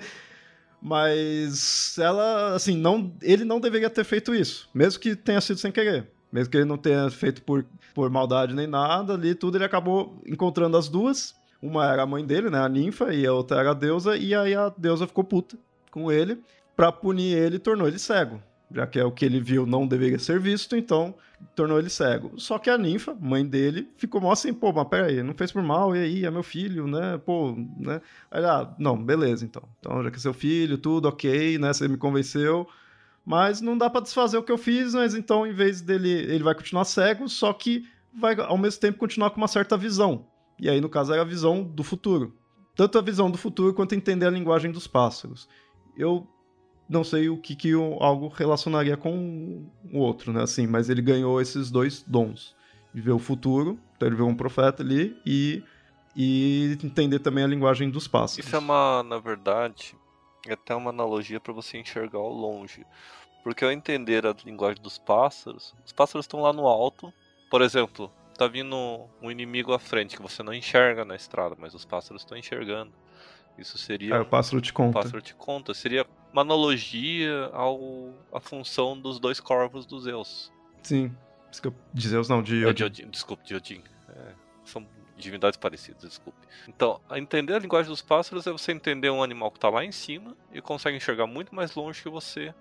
mas ela, assim, não, ele não deveria ter feito isso, mesmo que tenha sido sem querer. Mesmo que ele não tenha feito por, por maldade nem nada, ali tudo ele acabou encontrando as duas. Uma era a mãe dele, né, a ninfa, e a outra era a deusa, e aí a deusa ficou puta com ele. Pra punir ele, tornou ele cego já que é o que ele viu não deveria ser visto, então tornou ele cego. Só que a ninfa, mãe dele, ficou mó assim, pô, mas peraí, não fez por mal, e aí, é meu filho, né, pô, né. Aí, ah, não, beleza, então. Então, já que é seu filho, tudo ok, né, você me convenceu, mas não dá para desfazer o que eu fiz, mas então, em vez dele, ele vai continuar cego, só que vai, ao mesmo tempo, continuar com uma certa visão. E aí, no caso, era a visão do futuro. Tanto a visão do futuro quanto entender a linguagem dos pássaros. Eu não sei o que, que algo relacionaria com o outro, né? Assim, mas ele ganhou esses dois dons. De ver o futuro, então ele vê um profeta ali e, e entender também a linguagem dos pássaros. Isso é uma, na verdade, é até uma analogia para você enxergar ao longe. Porque ao entender a linguagem dos pássaros, os pássaros estão lá no alto. Por exemplo, tá vindo um inimigo à frente que você não enxerga na estrada, mas os pássaros estão enxergando. Isso seria. É, o pássaro te conta. O pássaro te conta. Seria uma analogia ao à função dos dois corvos dos Zeus. Sim. De Zeus não, de Odin. É, de Odin. Desculpe, de Odin. É, são divindades parecidas, desculpe. Então, entender a linguagem dos pássaros é você entender um animal que está lá em cima e consegue enxergar muito mais longe que você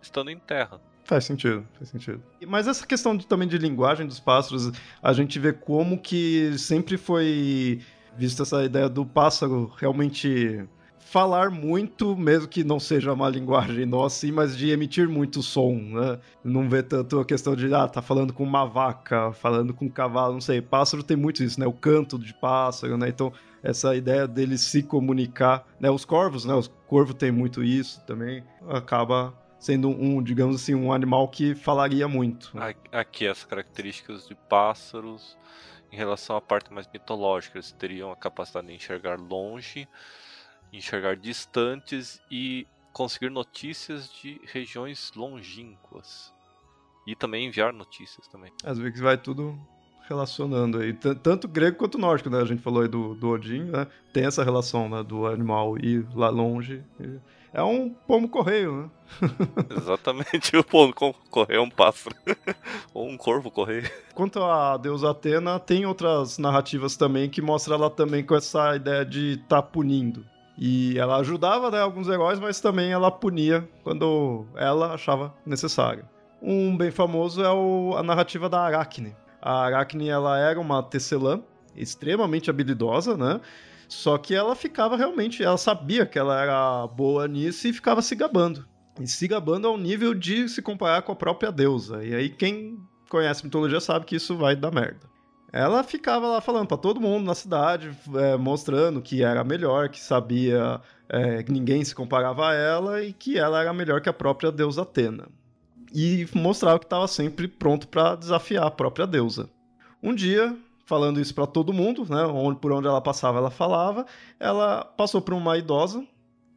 estando em terra. Faz sentido, faz sentido. Mas essa questão de, também de linguagem dos pássaros, a gente vê como que sempre foi vista essa ideia do pássaro realmente falar muito, mesmo que não seja uma linguagem nossa, mas de emitir muito som, né? Não vê tanto a questão de, ah, tá falando com uma vaca, falando com um cavalo, não sei. Pássaro tem muito isso, né? O canto de pássaro, né? Então, essa ideia dele se comunicar, né? Os corvos, né? Os corvos tem muito isso também, acaba sendo um, digamos assim, um animal que falaria muito. Né? Aqui as características de pássaros em relação à parte mais mitológica, eles teriam a capacidade de enxergar longe, enxergar distantes e conseguir notícias de regiões longínquas. E também enviar notícias também. Às vezes vai tudo relacionando aí. Tanto grego quanto nórdico, né? A gente falou aí do, do Odin, né? Tem essa relação, né? Do animal ir lá longe. É um pomo correio, né? Exatamente, o pomo correio é um pássaro. Ou um corvo correio. Quanto a deusa Atena, tem outras narrativas também que mostra ela também com essa ideia de estar tá punindo. E ela ajudava né, alguns heróis, mas também ela punia quando ela achava necessário. Um bem famoso é o, a narrativa da Aracne. A Aracne ela era uma tecelã extremamente habilidosa, né? Só que ela ficava realmente, ela sabia que ela era boa nisso e ficava se gabando. E se gabando ao nível de se comparar com a própria deusa. E aí quem conhece mitologia sabe que isso vai dar merda ela ficava lá falando para todo mundo na cidade, é, mostrando que era melhor, que sabia é, que ninguém se comparava a ela e que ela era melhor que a própria deusa Atena. E mostrava que estava sempre pronto para desafiar a própria deusa. Um dia, falando isso para todo mundo, né, onde, por onde ela passava, ela falava, ela passou por uma idosa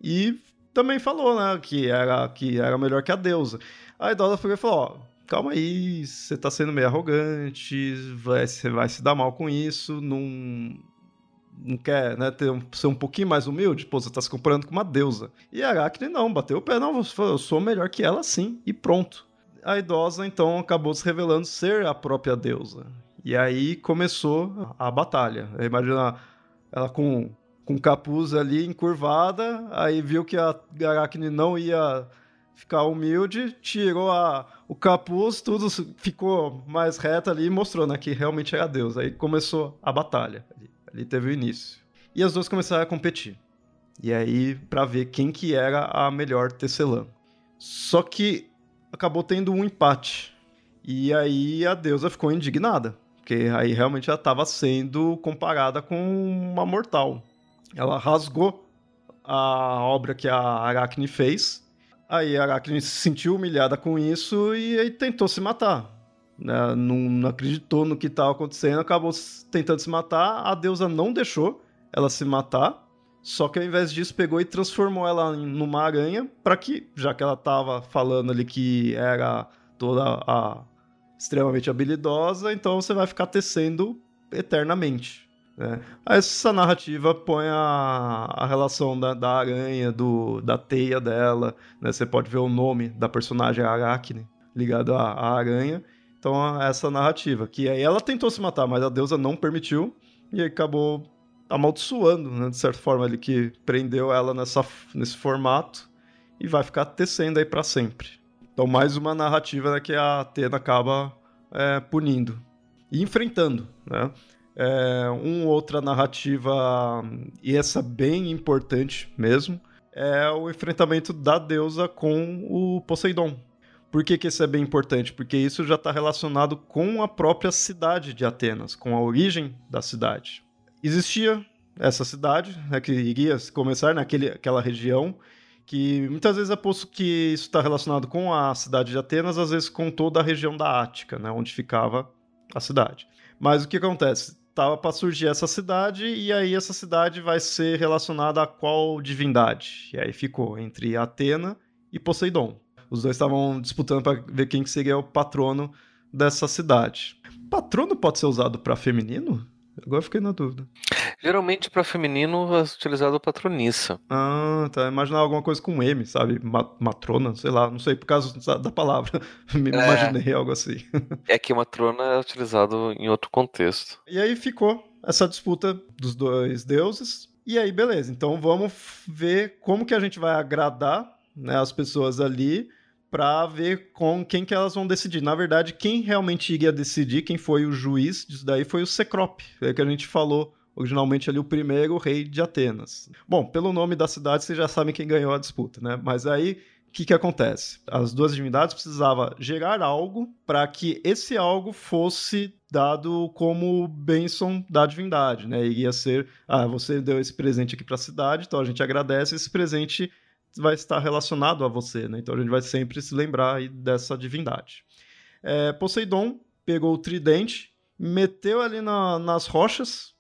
e também falou né, que, era, que era melhor que a deusa. A idosa foi e falou: Ó, calma aí, você tá sendo meio arrogante, vai, você vai se dar mal com isso, não, não quer né, ter ser um pouquinho mais humilde? Pô, você tá se comparando com uma deusa. E a Aracne não, bateu o pé, não, eu sou melhor que ela sim, e pronto. A idosa então acabou se revelando ser a própria deusa. E aí começou a batalha. Imagina ela com com capuz ali encurvada, aí viu que a Aracne não ia ficar humilde, tirou a, o capuz, tudo ficou mais reto ali e mostrou né, que realmente era Deus. Aí começou a batalha. Ali, ali teve o início. E as duas começaram a competir. E aí, para ver quem que era a melhor tecelã. Só que acabou tendo um empate. E aí a deusa ficou indignada. Porque aí realmente ela estava sendo comparada com uma mortal. Ela rasgou a obra que a Aracne fez Aí a Aracne se sentiu humilhada com isso e aí tentou se matar. Né? Não, não acreditou no que estava acontecendo, acabou tentando se matar. A deusa não deixou ela se matar, só que ao invés disso pegou e transformou ela numa aranha para que, já que ela estava falando ali que era toda a extremamente habilidosa, então você vai ficar tecendo eternamente. Né? Essa narrativa põe a, a relação da, da aranha, do, da teia dela. Né? Você pode ver o nome da personagem Aracne ligado à, à aranha. Então, essa narrativa. Que aí ela tentou se matar, mas a deusa não permitiu. E acabou amaldiçoando, né? de certa forma, ele que prendeu ela nessa, nesse formato. E vai ficar tecendo aí para sempre. Então, mais uma narrativa né, que a Atena acaba é, punindo. E enfrentando, né? É, uma outra narrativa, e essa bem importante mesmo, é o enfrentamento da deusa com o Poseidon. Por que, que isso é bem importante? Porque isso já está relacionado com a própria cidade de Atenas, com a origem da cidade. Existia essa cidade, né, que iria começar naquela região, que muitas vezes é posto que isso está relacionado com a cidade de Atenas, às vezes com toda a região da Ática, né, onde ficava a cidade. Mas o que acontece? Estava para surgir essa cidade, e aí essa cidade vai ser relacionada a qual divindade? E aí ficou entre Atena e Poseidon. Os dois estavam disputando para ver quem seria o patrono dessa cidade. Patrono pode ser usado para feminino? Agora fiquei na dúvida. Geralmente para feminino é utilizado patronissa. Ah, tá. Imaginar alguma coisa com M, sabe? Matrona, sei lá, não sei, por causa da palavra. Me é. imaginei algo assim. É que matrona é utilizado em outro contexto. E aí ficou essa disputa dos dois deuses. E aí, beleza. Então vamos ver como que a gente vai agradar né, as pessoas ali para ver com quem que elas vão decidir. Na verdade, quem realmente iria decidir, quem foi o juiz disso daí foi o Cecrope, é que a gente falou originalmente ali o primeiro rei de Atenas. Bom, pelo nome da cidade vocês já sabem quem ganhou a disputa, né? Mas aí o que, que acontece? As duas divindades precisavam gerar algo para que esse algo fosse dado como bênção da divindade, né? Iria ser, ah, você deu esse presente aqui para a cidade, então a gente agradece, esse presente vai estar relacionado a você, né? Então a gente vai sempre se lembrar dessa divindade. É, Poseidon pegou o tridente, meteu ali na, nas rochas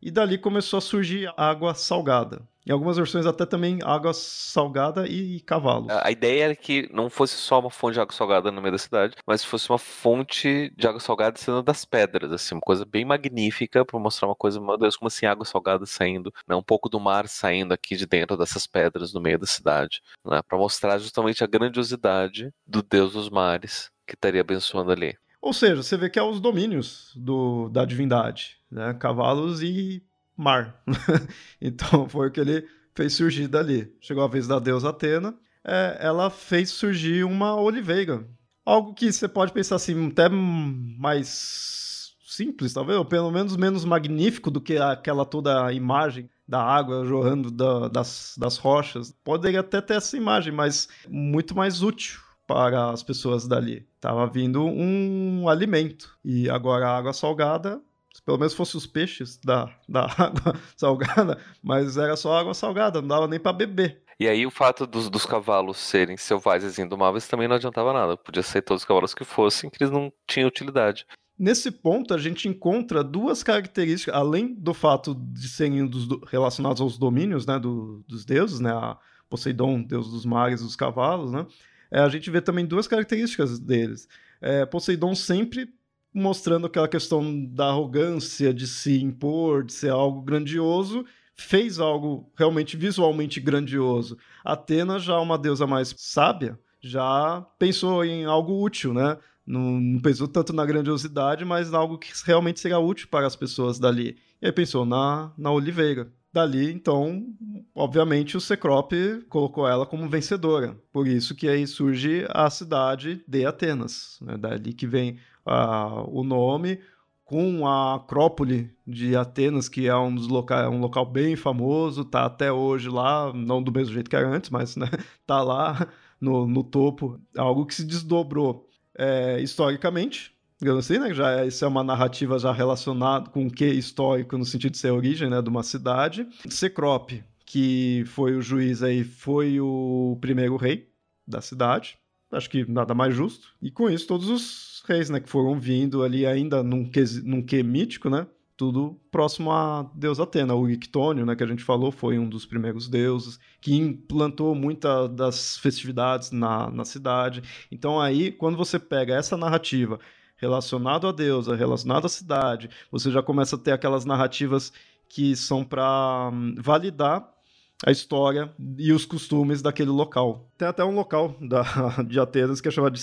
e dali começou a surgir água salgada. Em algumas versões até também água salgada e, cavalos. A ideia era que não fosse só uma fonte de água salgada no meio da cidade, mas fosse uma fonte de água salgada sendo das pedras, assim, uma coisa bem magnífica para mostrar uma coisa, meu Deus, como assim água salgada saindo, né, um pouco do mar saindo aqui de dentro dessas pedras no meio da cidade, né, para mostrar justamente a grandiosidade do Deus dos mares que estaria abençoando ali. Ou seja, você vê que é os domínios do, da divindade, né? Cavalos e mar. então foi o que ele fez surgir dali. Chegou a vez da deusa Atena, é, ela fez surgir uma oliveira. Algo que você pode pensar assim, até mais simples, talvez, ou pelo menos menos magnífico do que aquela toda imagem da água jorrando da, das, das rochas. Poderia até ter essa imagem, mas muito mais útil para as pessoas dali. Tava vindo um alimento. E agora a água salgada pelo menos fosse os peixes da, da água salgada, mas era só água salgada, não dava nem para beber. E aí o fato dos, dos cavalos serem selvagens e indomáveis também não adiantava nada. Podia ser todos os cavalos que fossem, que eles não tinham utilidade. Nesse ponto, a gente encontra duas características, além do fato de serem dos, relacionados aos domínios né, do, dos deuses, né, a Poseidon, deus dos mares, dos cavalos, né, é, a gente vê também duas características deles. É, Poseidon sempre mostrando aquela questão da arrogância, de se impor, de ser algo grandioso, fez algo realmente visualmente grandioso. Atena, já uma deusa mais sábia, já pensou em algo útil, né? Não, não pensou tanto na grandiosidade, mas em algo que realmente seria útil para as pessoas dali. E aí pensou na, na oliveira. Dali, então, obviamente, o Cecrope colocou ela como vencedora. Por isso que aí surge a cidade de Atenas. Né? Dali que vem uh, o nome, com a Acrópole de Atenas, que é um dos locais, um local bem famoso, tá até hoje lá, não do mesmo jeito que era antes, mas né, tá lá no, no topo, algo que se desdobrou é, historicamente, digamos assim, né? Já é, isso é uma narrativa já relacionada com o que histórico no sentido de ser a origem, né, de uma cidade. Cecrope, que foi o juiz aí, foi o primeiro rei da cidade. Acho que nada mais justo. E com isso todos os reis, né? Que foram vindo ali ainda num que, num que mítico, né? Tudo próximo a Deus Atena. O Ictônio, né, que a gente falou, foi um dos primeiros deuses, que implantou muitas das festividades na, na cidade. Então aí, quando você pega essa narrativa relacionado a Deus, relacionado à cidade, você já começa a ter aquelas narrativas que são para hum, validar a história e os costumes daquele local. Tem até um local da, de Atenas que é chamado de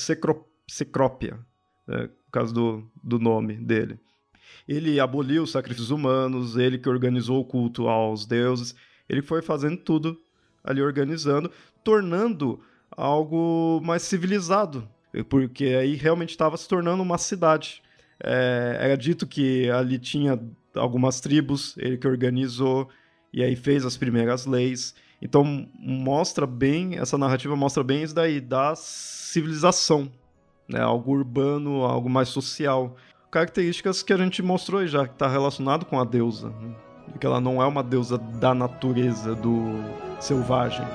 Secrópia, né, por causa do, do nome dele. Ele aboliu os sacrifícios humanos, ele que organizou o culto aos deuses, ele foi fazendo tudo ali organizando, tornando algo mais civilizado, porque aí realmente estava se tornando uma cidade. É, era dito que ali tinha algumas tribos, ele que organizou e aí fez as primeiras leis. Então mostra bem, essa narrativa mostra bem isso daí, da civilização né, algo urbano, algo mais social. Características que a gente mostrou já, que está relacionado com a deusa, né? que ela não é uma deusa da natureza, do selvagem.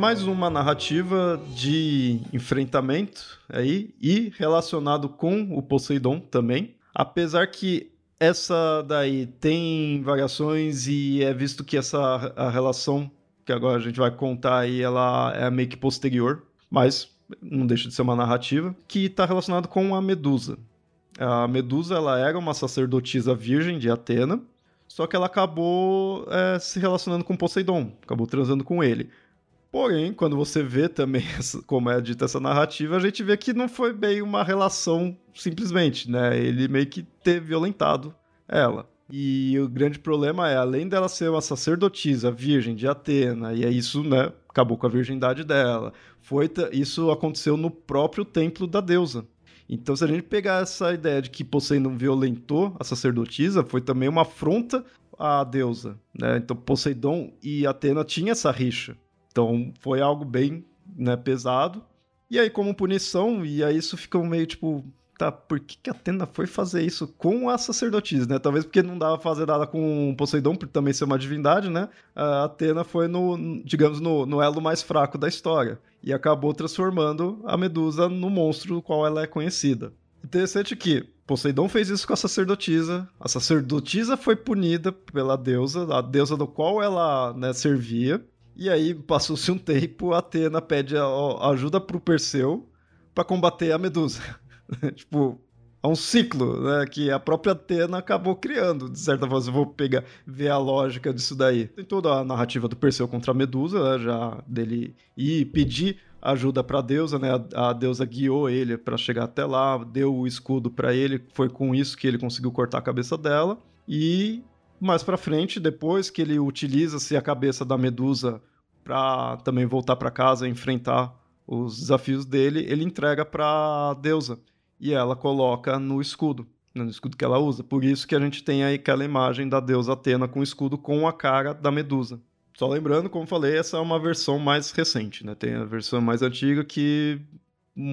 Mais uma narrativa de enfrentamento aí e relacionado com o Poseidon também. Apesar que essa daí tem variações e é visto que essa a relação que agora a gente vai contar aí, ela é meio que posterior, mas não deixa de ser uma narrativa que está relacionado com a Medusa. A Medusa ela era uma sacerdotisa virgem de Atena, só que ela acabou é, se relacionando com Poseidon, acabou transando com ele. Porém, quando você vê também como é dita essa narrativa, a gente vê que não foi bem uma relação simplesmente, né? Ele meio que ter violentado ela. E o grande problema é, além dela ser uma sacerdotisa virgem de Atena, e é isso, né, acabou com a virgindade dela, foi isso aconteceu no próprio templo da deusa. Então, se a gente pegar essa ideia de que Poseidon violentou a sacerdotisa, foi também uma afronta à deusa, né? Então, Poseidon e Atena tinham essa rixa. Então, foi algo bem né, pesado. E aí, como punição, e aí isso ficou meio tipo, tá, por que, que a Atena foi fazer isso com a sacerdotisa, né? Talvez porque não dava fazer nada com Poseidon, por também ser uma divindade, né? A Atena foi no, digamos, no, no elo mais fraco da história. E acabou transformando a Medusa no monstro do qual ela é conhecida. Interessante que Poseidon fez isso com a sacerdotisa. A sacerdotisa foi punida pela deusa, a deusa do qual ela né, servia. E aí passou-se um tempo, a Atena pede ajuda pro Perseu para combater a Medusa. tipo, é um ciclo, né, que a própria Atena acabou criando, de certa forma, eu vou pegar, ver a lógica disso daí. Tem toda a narrativa do Perseu contra a Medusa, né, já dele ir pedir ajuda para a deusa, né, a, a deusa guiou ele para chegar até lá, deu o escudo para ele, foi com isso que ele conseguiu cortar a cabeça dela, e mais para frente, depois que ele utiliza-se a cabeça da Medusa para também voltar para casa e enfrentar os desafios dele, ele entrega para deusa e ela coloca no escudo, no escudo que ela usa. Por isso que a gente tem aí aquela imagem da deusa Atena com o escudo com a cara da Medusa. Só lembrando, como falei, essa é uma versão mais recente, né? Tem a versão mais antiga que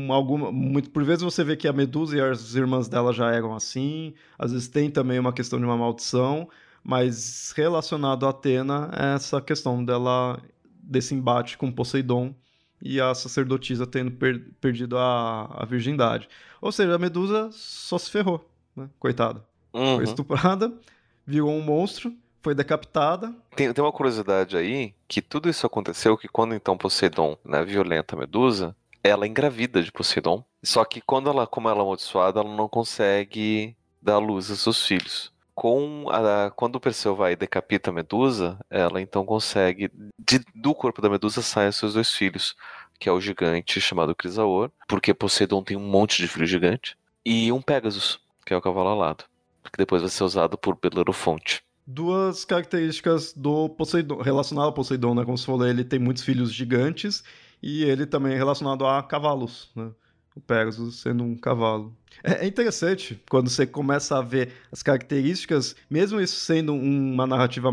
alguma muito por vezes você vê que a Medusa e as irmãs dela já eram assim, às vezes tem também uma questão de uma maldição, mas relacionado a Atena é essa questão dela desse embate com Poseidon e a sacerdotisa tendo per perdido a, a virgindade. Ou seja, a Medusa só se ferrou, né? Coitada. Uhum. Foi estuprada, viu um monstro, foi decapitada. Tem, tem uma curiosidade aí, que tudo isso aconteceu que quando então Poseidon né, violenta a Medusa, ela engravida de Poseidon. Só que quando ela, como ela é amaldiçoada, ela não consegue dar luz aos seus filhos. Com a, quando o Perseu vai e decapita a Medusa, ela então consegue, de, do corpo da Medusa saem seus dois filhos que é o gigante chamado Crisaor, porque Poseidon tem um monte de filho gigante, e um Pegasus, que é o cavalo alado, que depois vai ser usado por Belerofonte. Duas características do Poseidon, relacionado ao Poseidon, né? Como você falou, ele tem muitos filhos gigantes e ele também é relacionado a cavalos, né? O Pegasus sendo um cavalo. É, é interessante quando você começa a ver as características, mesmo isso sendo uma narrativa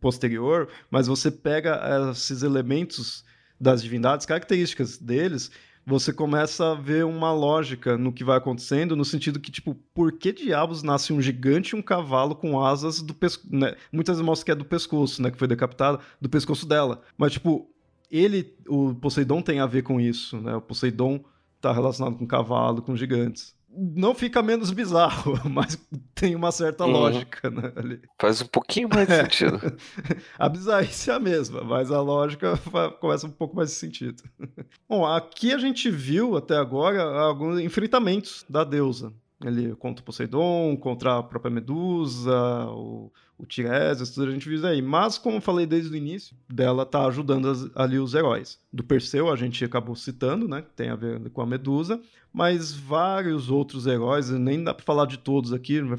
posterior, mas você pega esses elementos das divindades, características deles, você começa a ver uma lógica no que vai acontecendo, no sentido que, tipo, por que diabos nasce um gigante e um cavalo com asas do pescoço? Né? Muitas vezes mostra que é do pescoço, né? Que foi decapitado, do pescoço dela. Mas, tipo, ele, o Poseidon tem a ver com isso, né? O Poseidon tá relacionado com cavalo, com gigantes não fica menos bizarro, mas tem uma certa uhum. lógica, né? Ali. Faz um pouquinho mais de é. sentido. a bizarrice é a mesma, mas a lógica começa um pouco mais de sentido. Bom, aqui a gente viu até agora alguns enfrentamentos da deusa. Ele contra o Poseidon, contra a própria Medusa, o, o Tiresias, tudo a gente viu aí. Mas, como eu falei desde o início, dela tá ajudando as, ali os heróis. Do Perseu, a gente acabou citando, né? Que tem a ver com a Medusa. Mas vários outros heróis, nem dá para falar de todos aqui, vai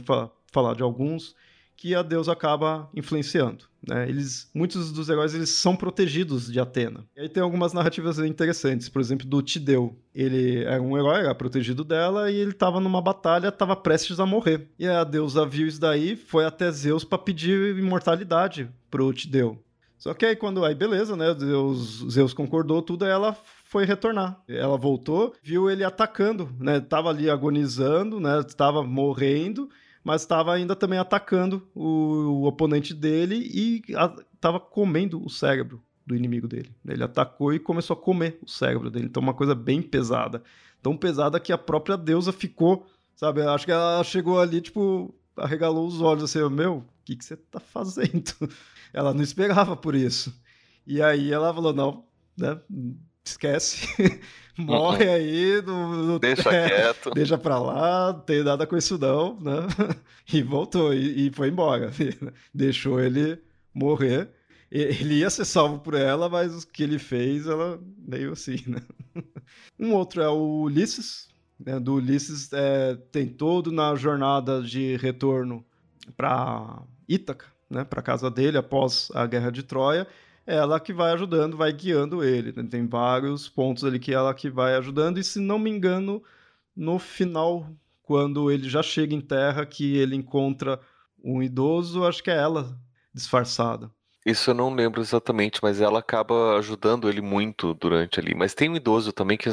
falar de alguns que a deusa acaba influenciando. Né? Eles, muitos dos heróis eles são protegidos de Atena. E aí tem algumas narrativas interessantes, por exemplo, do Tideu. Ele era um herói, era protegido dela, e ele estava numa batalha, estava prestes a morrer. E a deusa viu isso daí, foi até Zeus para pedir imortalidade pro Tideu. Só que aí quando aí beleza, né, Zeus, Zeus concordou tudo, aí ela foi retornar. Ela voltou, viu ele atacando, né? Tava ali agonizando, né? Tava morrendo mas estava ainda também atacando o, o oponente dele e estava comendo o cérebro do inimigo dele. Ele atacou e começou a comer o cérebro dele. Então, uma coisa bem pesada. Tão pesada que a própria deusa ficou, sabe? Acho que ela chegou ali, tipo, arregalou os olhos assim: Meu, o que, que você tá fazendo? Ela não esperava por isso. E aí ela falou: Não, né? Esquece. morre aí, não, não deixa é, quieto. Deixa pra lá, não tem nada com isso não, né? E voltou, e, e foi embora. Deixou ele morrer. Ele ia ser salvo por ela, mas o que ele fez, ela meio assim, né? Um outro é o Ulisses, né? Do Ulisses é, tem todo na jornada de retorno para Ítaca, né, para casa dele após a guerra de Troia, ela que vai ajudando, vai guiando ele. Né? Tem vários pontos ali que ela que vai ajudando, e se não me engano, no final, quando ele já chega em terra, que ele encontra um idoso, acho que é ela disfarçada. Isso eu não lembro exatamente, mas ela acaba ajudando ele muito durante ali. Mas tem um idoso também que,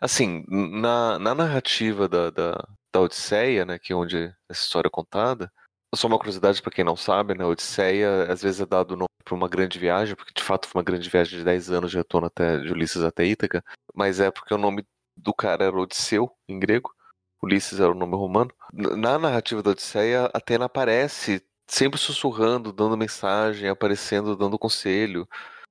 assim, na, na narrativa da, da, da Odisseia, né, que é onde essa história é contada, só uma curiosidade para quem não sabe, né, Odisseia às vezes é dado nome para uma grande viagem, porque de fato foi uma grande viagem de 10 anos de retorno até, de Ulisses até Ítaca, mas é porque o nome do cara era Odisseu, em grego, Ulisses era o nome romano. Na narrativa da Odisseia, Atena aparece sempre sussurrando, dando mensagem, aparecendo, dando conselho,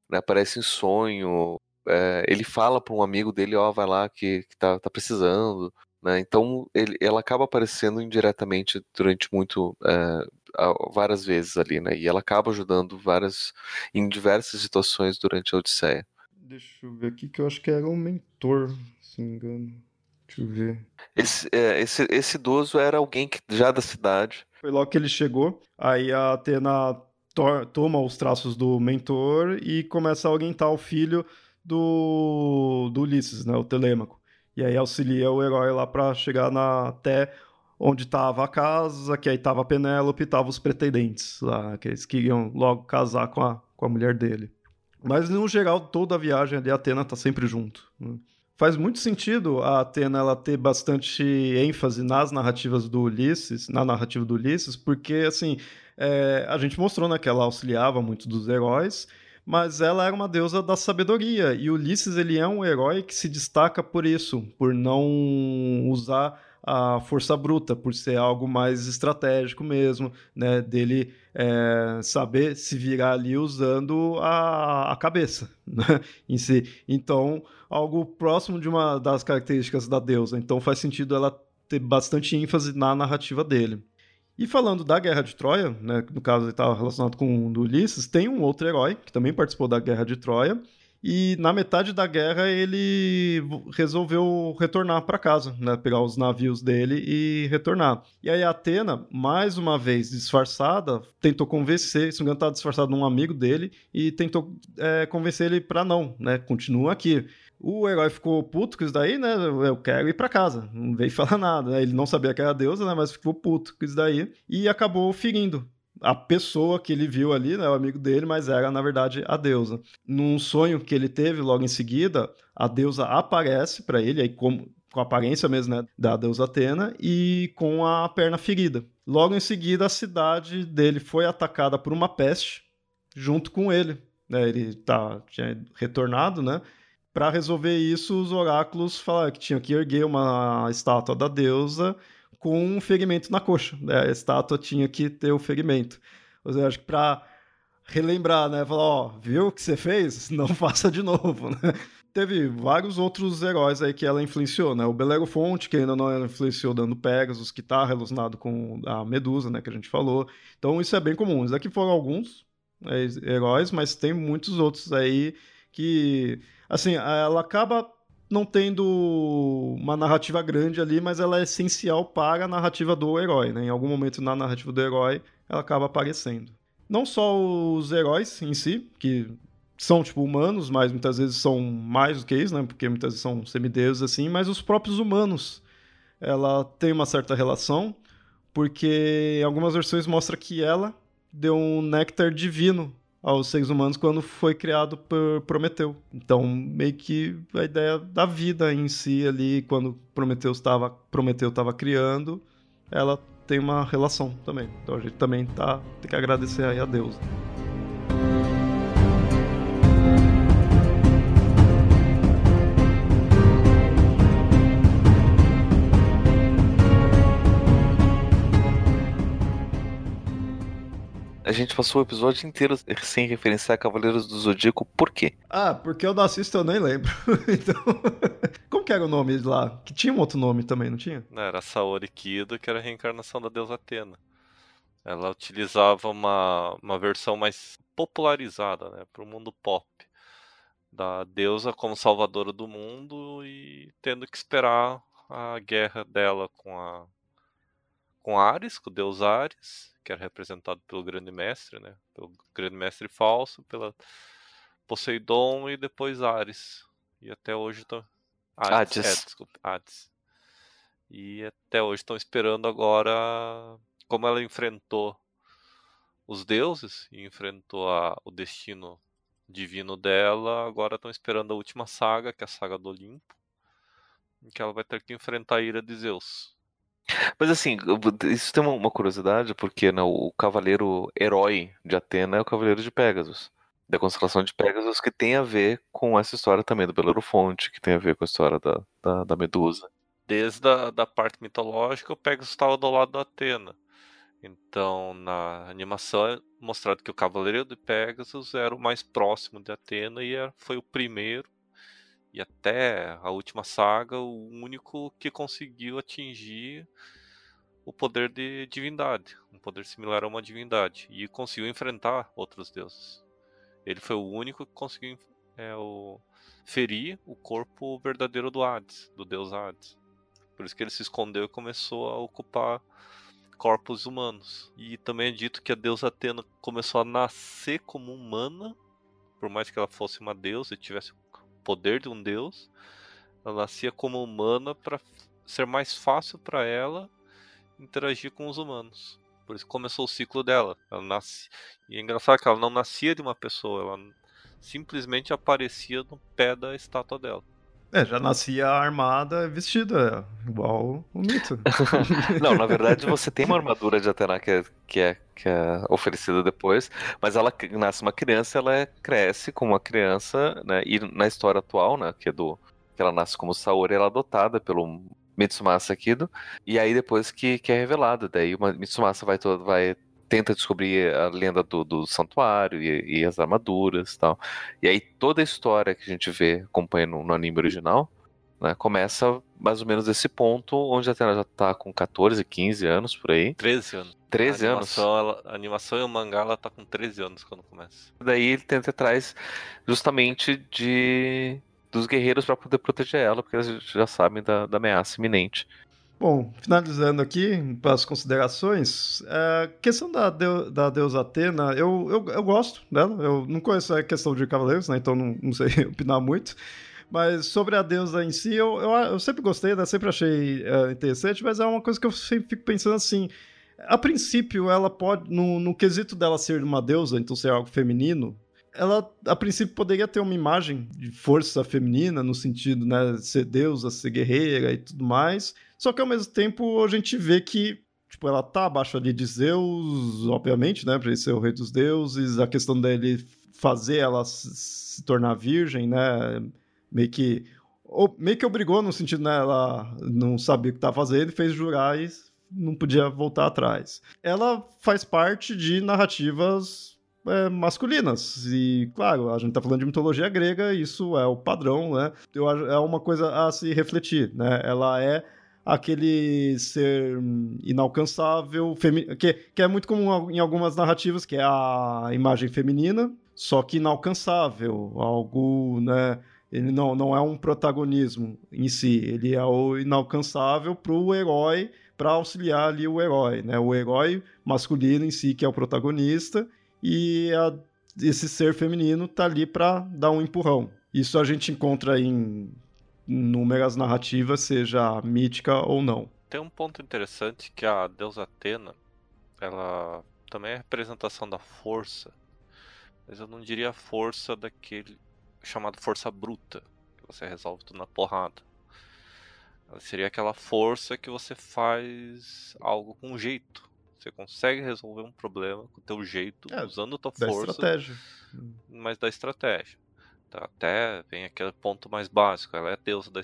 né? aparece em sonho. É, ele fala para um amigo dele, ó, oh, vai lá que, que tá, tá precisando. Né? Então ele, ela acaba aparecendo indiretamente durante muito é, várias vezes ali, né? E ela acaba ajudando várias em diversas situações durante a Odisseia. Deixa eu ver aqui que eu acho que era um mentor, se não me engano. Deixa eu ver. Esse, é, esse, esse idoso era alguém que, já da cidade. Foi logo que ele chegou. Aí a Atena toma os traços do mentor e começa a orientar o filho do, do Ulisses, né, o Telêmaco. E aí auxilia o herói lá para chegar na, até onde estava a casa, que aí estava a Penélope e estavam os pretendentes lá, que eles queriam logo casar com a, com a mulher dele. Mas no geral, toda a viagem ali, a Atena tá sempre junto. Né? Faz muito sentido a Atena ela ter bastante ênfase nas narrativas do Ulisses, na narrativa do Ulisses, porque assim, é, a gente mostrou né, que ela auxiliava muito dos heróis, mas ela era uma deusa da sabedoria. E Ulisses ele é um herói que se destaca por isso, por não usar a força bruta, por ser algo mais estratégico mesmo, né? Dele é, saber se virar ali usando a, a cabeça né? em si. Então, algo próximo de uma das características da deusa. Então, faz sentido ela ter bastante ênfase na narrativa dele. E falando da Guerra de Troia, né, no caso ele estava relacionado com o Ulisses, tem um outro herói que também participou da Guerra de Troia. E na metade da guerra ele resolveu retornar para casa, né, pegar os navios dele e retornar. E aí Atena, mais uma vez disfarçada, tentou convencer, se não engano, estava disfarçado num amigo dele e tentou é, convencer ele para não, né, continua aqui. O herói ficou puto com isso daí, né? Eu quero ir para casa. Não veio falar nada. Né? Ele não sabia que era deusa, né? Mas ficou puto com isso daí. E acabou ferindo a pessoa que ele viu ali, né, o amigo dele, mas era na verdade a deusa. Num sonho que ele teve logo em seguida, a deusa aparece para ele, aí como com a aparência mesmo né, da deusa Atena e com a perna ferida. Logo em seguida, a cidade dele foi atacada por uma peste junto com ele. Né, ele tá, tinha retornado, né? Para resolver isso, os oráculos falaram que tinha que erguer uma estátua da deusa com um ferimento na coxa. Né? A estátua tinha que ter o ferimento. Eu acho que para relembrar, né? Falar, ó, viu o que você fez? Não faça de novo, né? Teve vários outros heróis aí que ela influenciou, né? O Belerofonte, que ainda não influenciou dando Pegasus, que tá relacionado com a Medusa, né? Que a gente falou. Então isso é bem comum. Isso aqui foram alguns né, heróis, mas tem muitos outros aí que assim, ela acaba não tendo uma narrativa grande ali, mas ela é essencial para a narrativa do herói, né? Em algum momento na narrativa do herói, ela acaba aparecendo. Não só os heróis em si, que são tipo humanos, mas muitas vezes são mais do que isso, né? Porque muitas vezes são semideuses assim, mas os próprios humanos. Ela tem uma certa relação, porque em algumas versões mostra que ela deu um néctar divino aos seres humanos quando foi criado por Prometeu. Então, meio que a ideia da vida em si ali, quando Prometeu estava Prometeu estava criando, ela tem uma relação também. Então a gente também tá tem que agradecer aí a Deus. A gente passou o episódio inteiro sem referenciar Cavaleiros do Zodíaco, por quê? Ah, porque eu não assisto, eu nem lembro. então, como que era o nome lá? Que tinha um outro nome também, não tinha? Não, era Saori Kido, que era a reencarnação da deusa Atena. Ela utilizava uma, uma versão mais popularizada, né, para o mundo pop. Da deusa como salvadora do mundo e tendo que esperar a guerra dela com a com Ares, com o deus Ares, que era representado pelo grande mestre, né? Pelo grande mestre falso, pela Poseidon e depois Ares. E até hoje estão. Hades. Hades. É, desculpa, Hades. E até hoje estão esperando agora como ela enfrentou os deuses e enfrentou a, o destino divino dela, agora estão esperando a última saga, que é a saga do Olimpo, em que ela vai ter que enfrentar a ira de Zeus. Mas assim, isso tem uma curiosidade, porque né, o cavaleiro herói de Atena é o cavaleiro de Pégasus. Da constelação de Pégasus, que tem a ver com essa história também do Belerofonte, que tem a ver com a história da, da, da Medusa. Desde a da parte mitológica, o Pégasus estava do lado da Atena. Então, na animação é mostrado que o Cavaleiro de Pegasus era o mais próximo de Atena e foi o primeiro e até a última saga o único que conseguiu atingir o poder de divindade, um poder similar a uma divindade e conseguiu enfrentar outros deuses. Ele foi o único que conseguiu é, o, ferir o corpo verdadeiro do Hades, do deus Hades. Por isso que ele se escondeu e começou a ocupar corpos humanos. E também é dito que a deusa Atena começou a nascer como humana, por mais que ela fosse uma deusa e tivesse o poder de um deus, ela nascia como humana para ser mais fácil para ela interagir com os humanos. Por isso começou o ciclo dela. Ela nasce... E é engraçado que ela não nascia de uma pessoa, ela simplesmente aparecia no pé da estátua dela. É, já nascia armada, vestida, igual o mito. não, na verdade você tem uma armadura de Atena que é, que é, que é oferecida depois, mas ela nasce uma criança, ela é, cresce como uma criança, né? E na história atual, né, que é do que ela nasce como Saori, ela é adotada pelo Mitsumasa Kido, e aí depois que, que é revelado, daí o Mitsumasa vai todo vai tenta descobrir a lenda do, do santuário e, e, as armaduras e tal. E aí toda a história que a gente vê, acompanha no, no anime original, né, começa mais ou menos desse ponto onde a Atena já tá com 14, 15 anos por aí. 13 anos. 13 a anos. Ela, a animação e o mangá ela tá com 13 anos quando começa. Daí ele tenta atrás justamente de dos guerreiros para poder proteger ela, porque eles já sabem da, da ameaça iminente. Bom, finalizando aqui para as considerações, a é, questão da, deu, da deusa Atena, eu, eu, eu, gosto dela, eu não conheço a questão de cavaleiros, né, então não, não sei opinar muito, mas sobre a deusa em si, eu, eu, eu sempre gostei, né, sempre achei uh, interessante, mas é uma coisa que eu sempre fico pensando assim, a princípio ela pode, no, no quesito dela ser uma deusa, então ser algo feminino, ela a princípio poderia ter uma imagem de força feminina no sentido, né, ser deusa, ser guerreira e tudo mais. Só que ao mesmo tempo a gente vê que tipo ela tá abaixo ali de Zeus, obviamente, né, para ele ser o rei dos deuses, a questão dele fazer ela se tornar virgem, né, meio que ou, meio que obrigou no sentido, né, ela não sabia o que estava fazendo e fez jurar e não podia voltar atrás. Ela faz parte de narrativas é, masculinas. E, claro, a gente está falando de mitologia grega, isso é o padrão, né? Eu, é uma coisa a se refletir, né? Ela é aquele ser inalcançável, que, que é muito comum em algumas narrativas, que é a imagem feminina, só que inalcançável, algo, né? Ele não, não é um protagonismo em si, ele é o inalcançável para o herói, para auxiliar ali o herói, né? O herói masculino em si, que é o protagonista, e a, esse ser feminino tá ali para dar um empurrão. Isso a gente encontra em inúmeras narrativas, seja mítica ou não. Tem um ponto interessante que a deusa Atena, ela também é representação da força, mas eu não diria a força daquele chamado força bruta, que você resolve tudo na porrada. Ela seria aquela força que você faz algo com jeito, você consegue resolver um problema com o teu jeito, é, usando a tua da força. estratégia. Mas da estratégia. Tá, até vem aquele ponto mais básico. Ela é deusa da,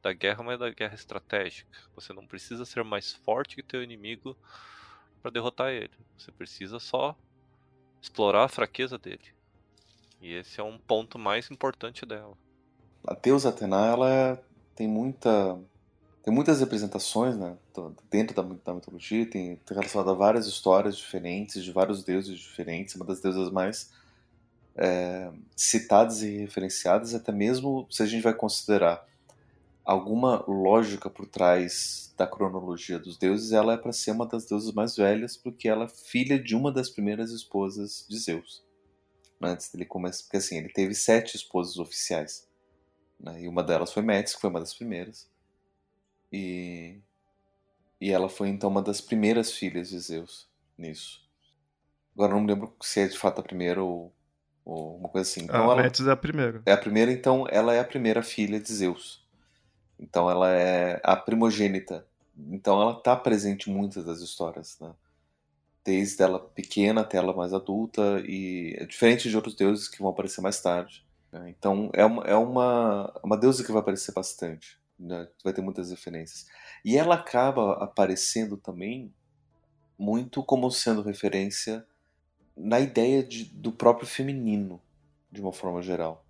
da guerra, mas da guerra estratégica. Você não precisa ser mais forte que teu inimigo para derrotar ele. Você precisa só explorar a fraqueza dele. E esse é um ponto mais importante dela. A deusa Atena, ela é, tem muita tem muitas representações né, dentro da, da mitologia, tem, tem relacionado a várias histórias diferentes, de vários deuses diferentes, uma das deusas mais é, citadas e referenciadas, até mesmo se a gente vai considerar alguma lógica por trás da cronologia dos deuses, ela é para ser uma das deusas mais velhas, porque ela é filha de uma das primeiras esposas de Zeus. Antes dele começar, porque assim, ele teve sete esposas oficiais. Né? E uma delas foi Metis, que foi uma das primeiras. E, e ela foi então uma das primeiras filhas de Zeus nisso. Agora não me lembro se é de fato a primeira ou, ou uma coisa assim. Então, a ela, Metis é a primeira. é a primeira, então ela é a primeira filha de Zeus. Então ela é a primogênita. Então ela está presente em muitas das histórias, né? Desde ela pequena até ela mais adulta e é diferente de outros deuses que vão aparecer mais tarde. né? Então é uma, é uma, uma deusa que vai aparecer bastante. Né? Vai ter muitas referências. E ela acaba aparecendo também muito como sendo referência na ideia de, do próprio feminino, de uma forma geral.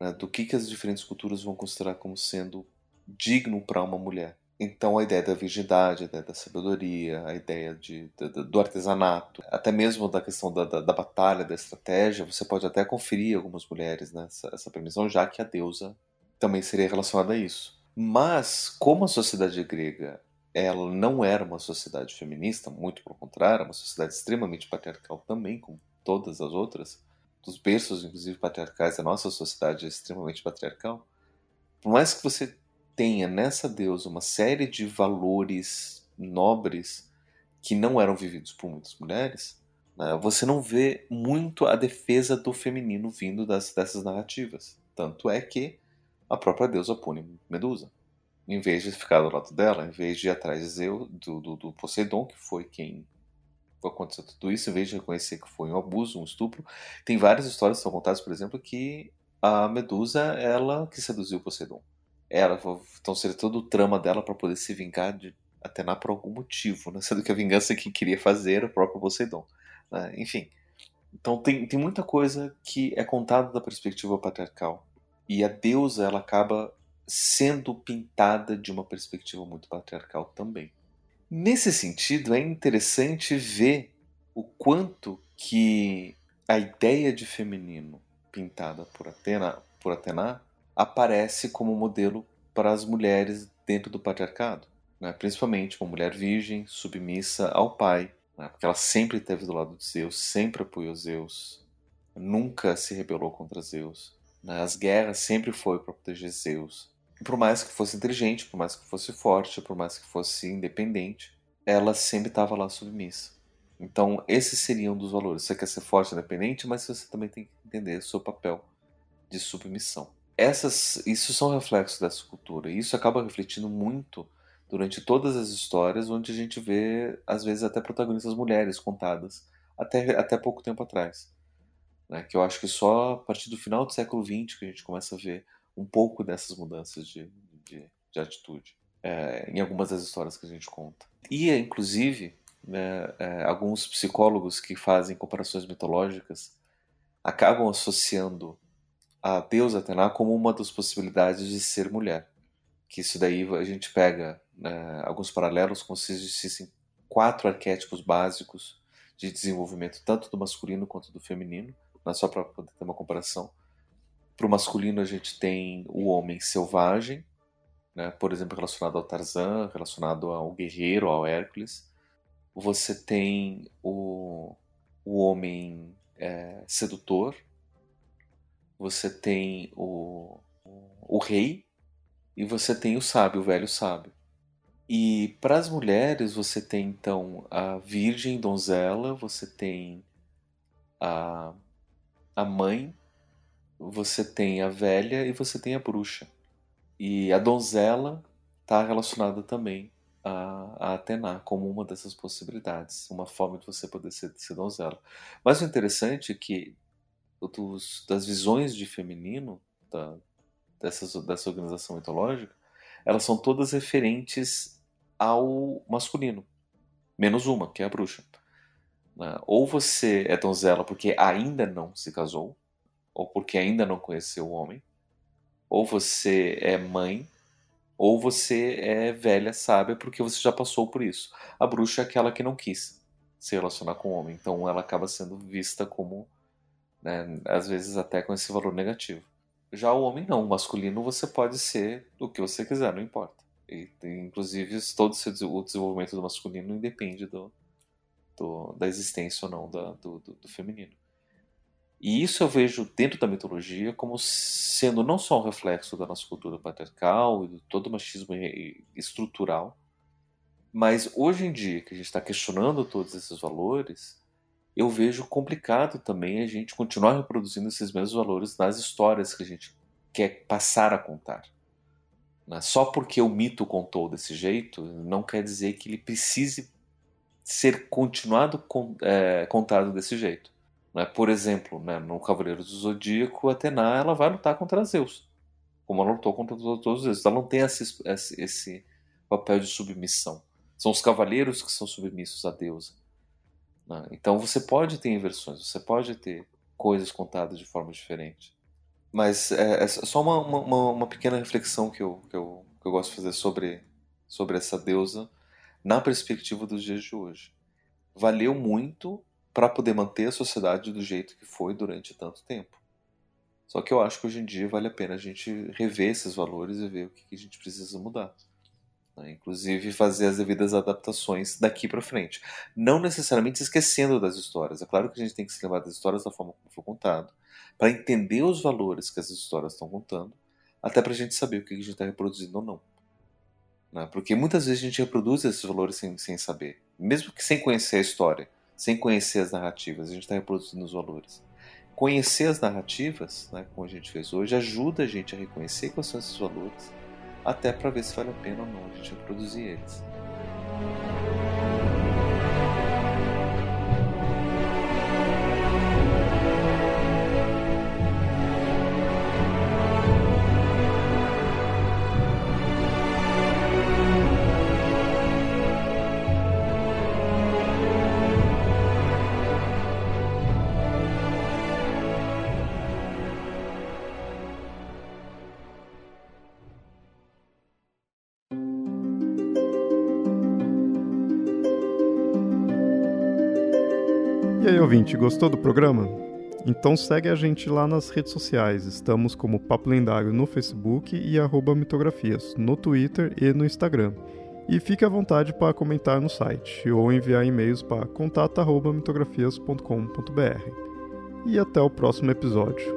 né? Do que, que as diferentes culturas vão considerar como sendo digno para uma mulher. Então a ideia da virgindade, a ideia da sabedoria, a ideia de, da- do artesanato, até mesmo da questão da, da, da batalha, da estratégia, você pode até conferir algumas mulheres nessa essa permissão, já que a deusa também seria relacionada a isso. Mas, como a sociedade grega ela não era uma sociedade feminista, muito pelo contrário, era uma sociedade extremamente patriarcal também, como todas as outras, dos berços, inclusive, patriarcais da nossa sociedade é extremamente patriarcal. Por mais que você tenha nessa deusa uma série de valores nobres que não eram vividos por muitas mulheres, né, você não vê muito a defesa do feminino vindo das, dessas narrativas. Tanto é que a própria deusa pune Medusa. Em vez de ficar do lado dela, em vez de ir atrás de Zeus, do, do, do Poseidon, que foi quem aconteceu tudo isso, em vez de reconhecer que foi um abuso, um estupro, tem várias histórias que são contadas, por exemplo, que a Medusa, ela que seduziu Poseidon. Ela, então seria todo o trama dela para poder se vingar de Atena por algum motivo, né? sendo que a vingança que queria fazer era o próprio Poseidon. né? Enfim, então tem, tem muita coisa que é contada da perspectiva patriarcal. E a deusa, ela acaba sendo pintada de uma perspectiva muito patriarcal também. Nesse sentido, é interessante ver o quanto que a ideia de feminino pintada por Atena, por Atena aparece como modelo para as mulheres dentro do patriarcado, né? principalmente uma mulher virgem, submissa ao pai, né? porque ela sempre esteve do lado de Zeus, sempre apoiou Zeus, nunca se rebelou contra Zeus. né? As guerras sempre foi para proteger Zeus. Por mais que fosse inteligente, por mais que fosse forte, por mais que fosse independente, ela sempre estava lá submissa. Então, esses seriam um dos valores. Você quer ser forte e independente, mas você também tem que entender o seu papel de submissão. Essas, isso são reflexos dessa cultura. E isso acaba refletindo muito durante todas as histórias, onde a gente vê, às vezes, até protagonistas mulheres contadas, até, até pouco tempo atrás. Né? Que eu acho que só a partir do final do século XX que a gente começa a ver um pouco dessas mudanças de, de, de atitude é, em algumas das histórias que a gente conta. E, inclusive, né, é, alguns psicólogos que fazem comparações mitológicas acabam associando a deusa Atena como uma das possibilidades de ser mulher. Que isso daí a gente pega né, alguns paralelos como se existissem quatro arquétipos básicos de desenvolvimento tanto do masculino quanto do feminino, não é só para poder ter uma comparação. Para o masculino a gente tem o homem selvagem, né, por exemplo, relacionado ao Tarzan, relacionado ao guerreiro, ao Hércules. Você tem o, o homem é, sedutor, você tem o, o rei e você tem o sábio, o velho sábio. E para as mulheres você tem então a virgem donzela, você tem a, a mãe, você tem a velha e você tem a bruxa. E a donzela está relacionada também a, a Atena como uma dessas possibilidades, uma forma de você poder ser, ser donzela. Mas o interessante é que dos, das visões de feminino da, dessas, dessa organização mitológica, elas são todas referentes ao masculino, menos uma, que é a bruxa. Né? Ou você é donzela porque ainda não se casou, ou porque ainda não conheceu o homem, ou você é mãe, ou você é velha sábia porque você já passou por isso. A bruxa é aquela que não quis se relacionar com o homem, então ela acaba sendo vista como, né, às vezes até com esse valor negativo. Já o homem não, o masculino você pode ser o que você quiser, não importa. E, inclusive, todo o desenvolvimento do masculino independe do, do da existência ou não da, do, do, do feminino. E isso eu vejo dentro da mitologia como sendo não só um reflexo da nossa cultura patriarcal e de todo o machismo estrutural, mas hoje em dia que a gente está questionando todos esses valores, eu vejo complicado também a gente continuar reproduzindo esses mesmos valores nas histórias que a gente quer passar a contar. Né? Só porque o mito contou desse jeito, não quer dizer que ele precise ser continuado é, contado desse jeito. Né? Por exemplo, né, no Cavaleiro do Zodíaco, Atena ela vai lutar contra Zeus, como ela lutou contra todos os Zeus. Ela não tem esse, esse, esse papel de submissão. São os cavaleiros que são submissos à deusa. Né? Então você pode ter inversões, você pode ter coisas contadas de forma diferente. Mas é, é só uma, uma, uma, pequena reflexão que eu, que, eu, que eu gosto de fazer sobre, sobre essa deusa na perspectiva dos dias de hoje. Valeu muito para poder manter a sociedade do jeito que foi durante tanto tempo. Só que eu acho que hoje em dia vale a pena a gente rever esses valores e ver o que a gente precisa mudar. Né? Inclusive fazer as devidas adaptações daqui para frente. Não necessariamente esquecendo das histórias. É claro que a gente tem que se lembrar das histórias da forma como foi contado, para entender os valores que essas histórias estão contando, até para a gente saber o que a gente está reproduzindo ou não. Né? Porque muitas vezes a gente reproduz esses valores sem, sem saber, mesmo que sem conhecer a história sem conhecer as narrativas, a gente está reproduzindo os valores. Conhecer as narrativas, né, como a gente fez hoje, ajuda a gente a reconhecer quais são esses valores, até para ver se vale a pena ou não a gente reproduzir eles. Ouvinte, gostou do programa? Então segue a gente lá nas redes sociais. Estamos como Papo Lendário no Facebook e arroba mitografias no Twitter e no Instagram. E fique à vontade para comentar no site ou enviar e-mails para contato.mitografias.com.br. E até o próximo episódio.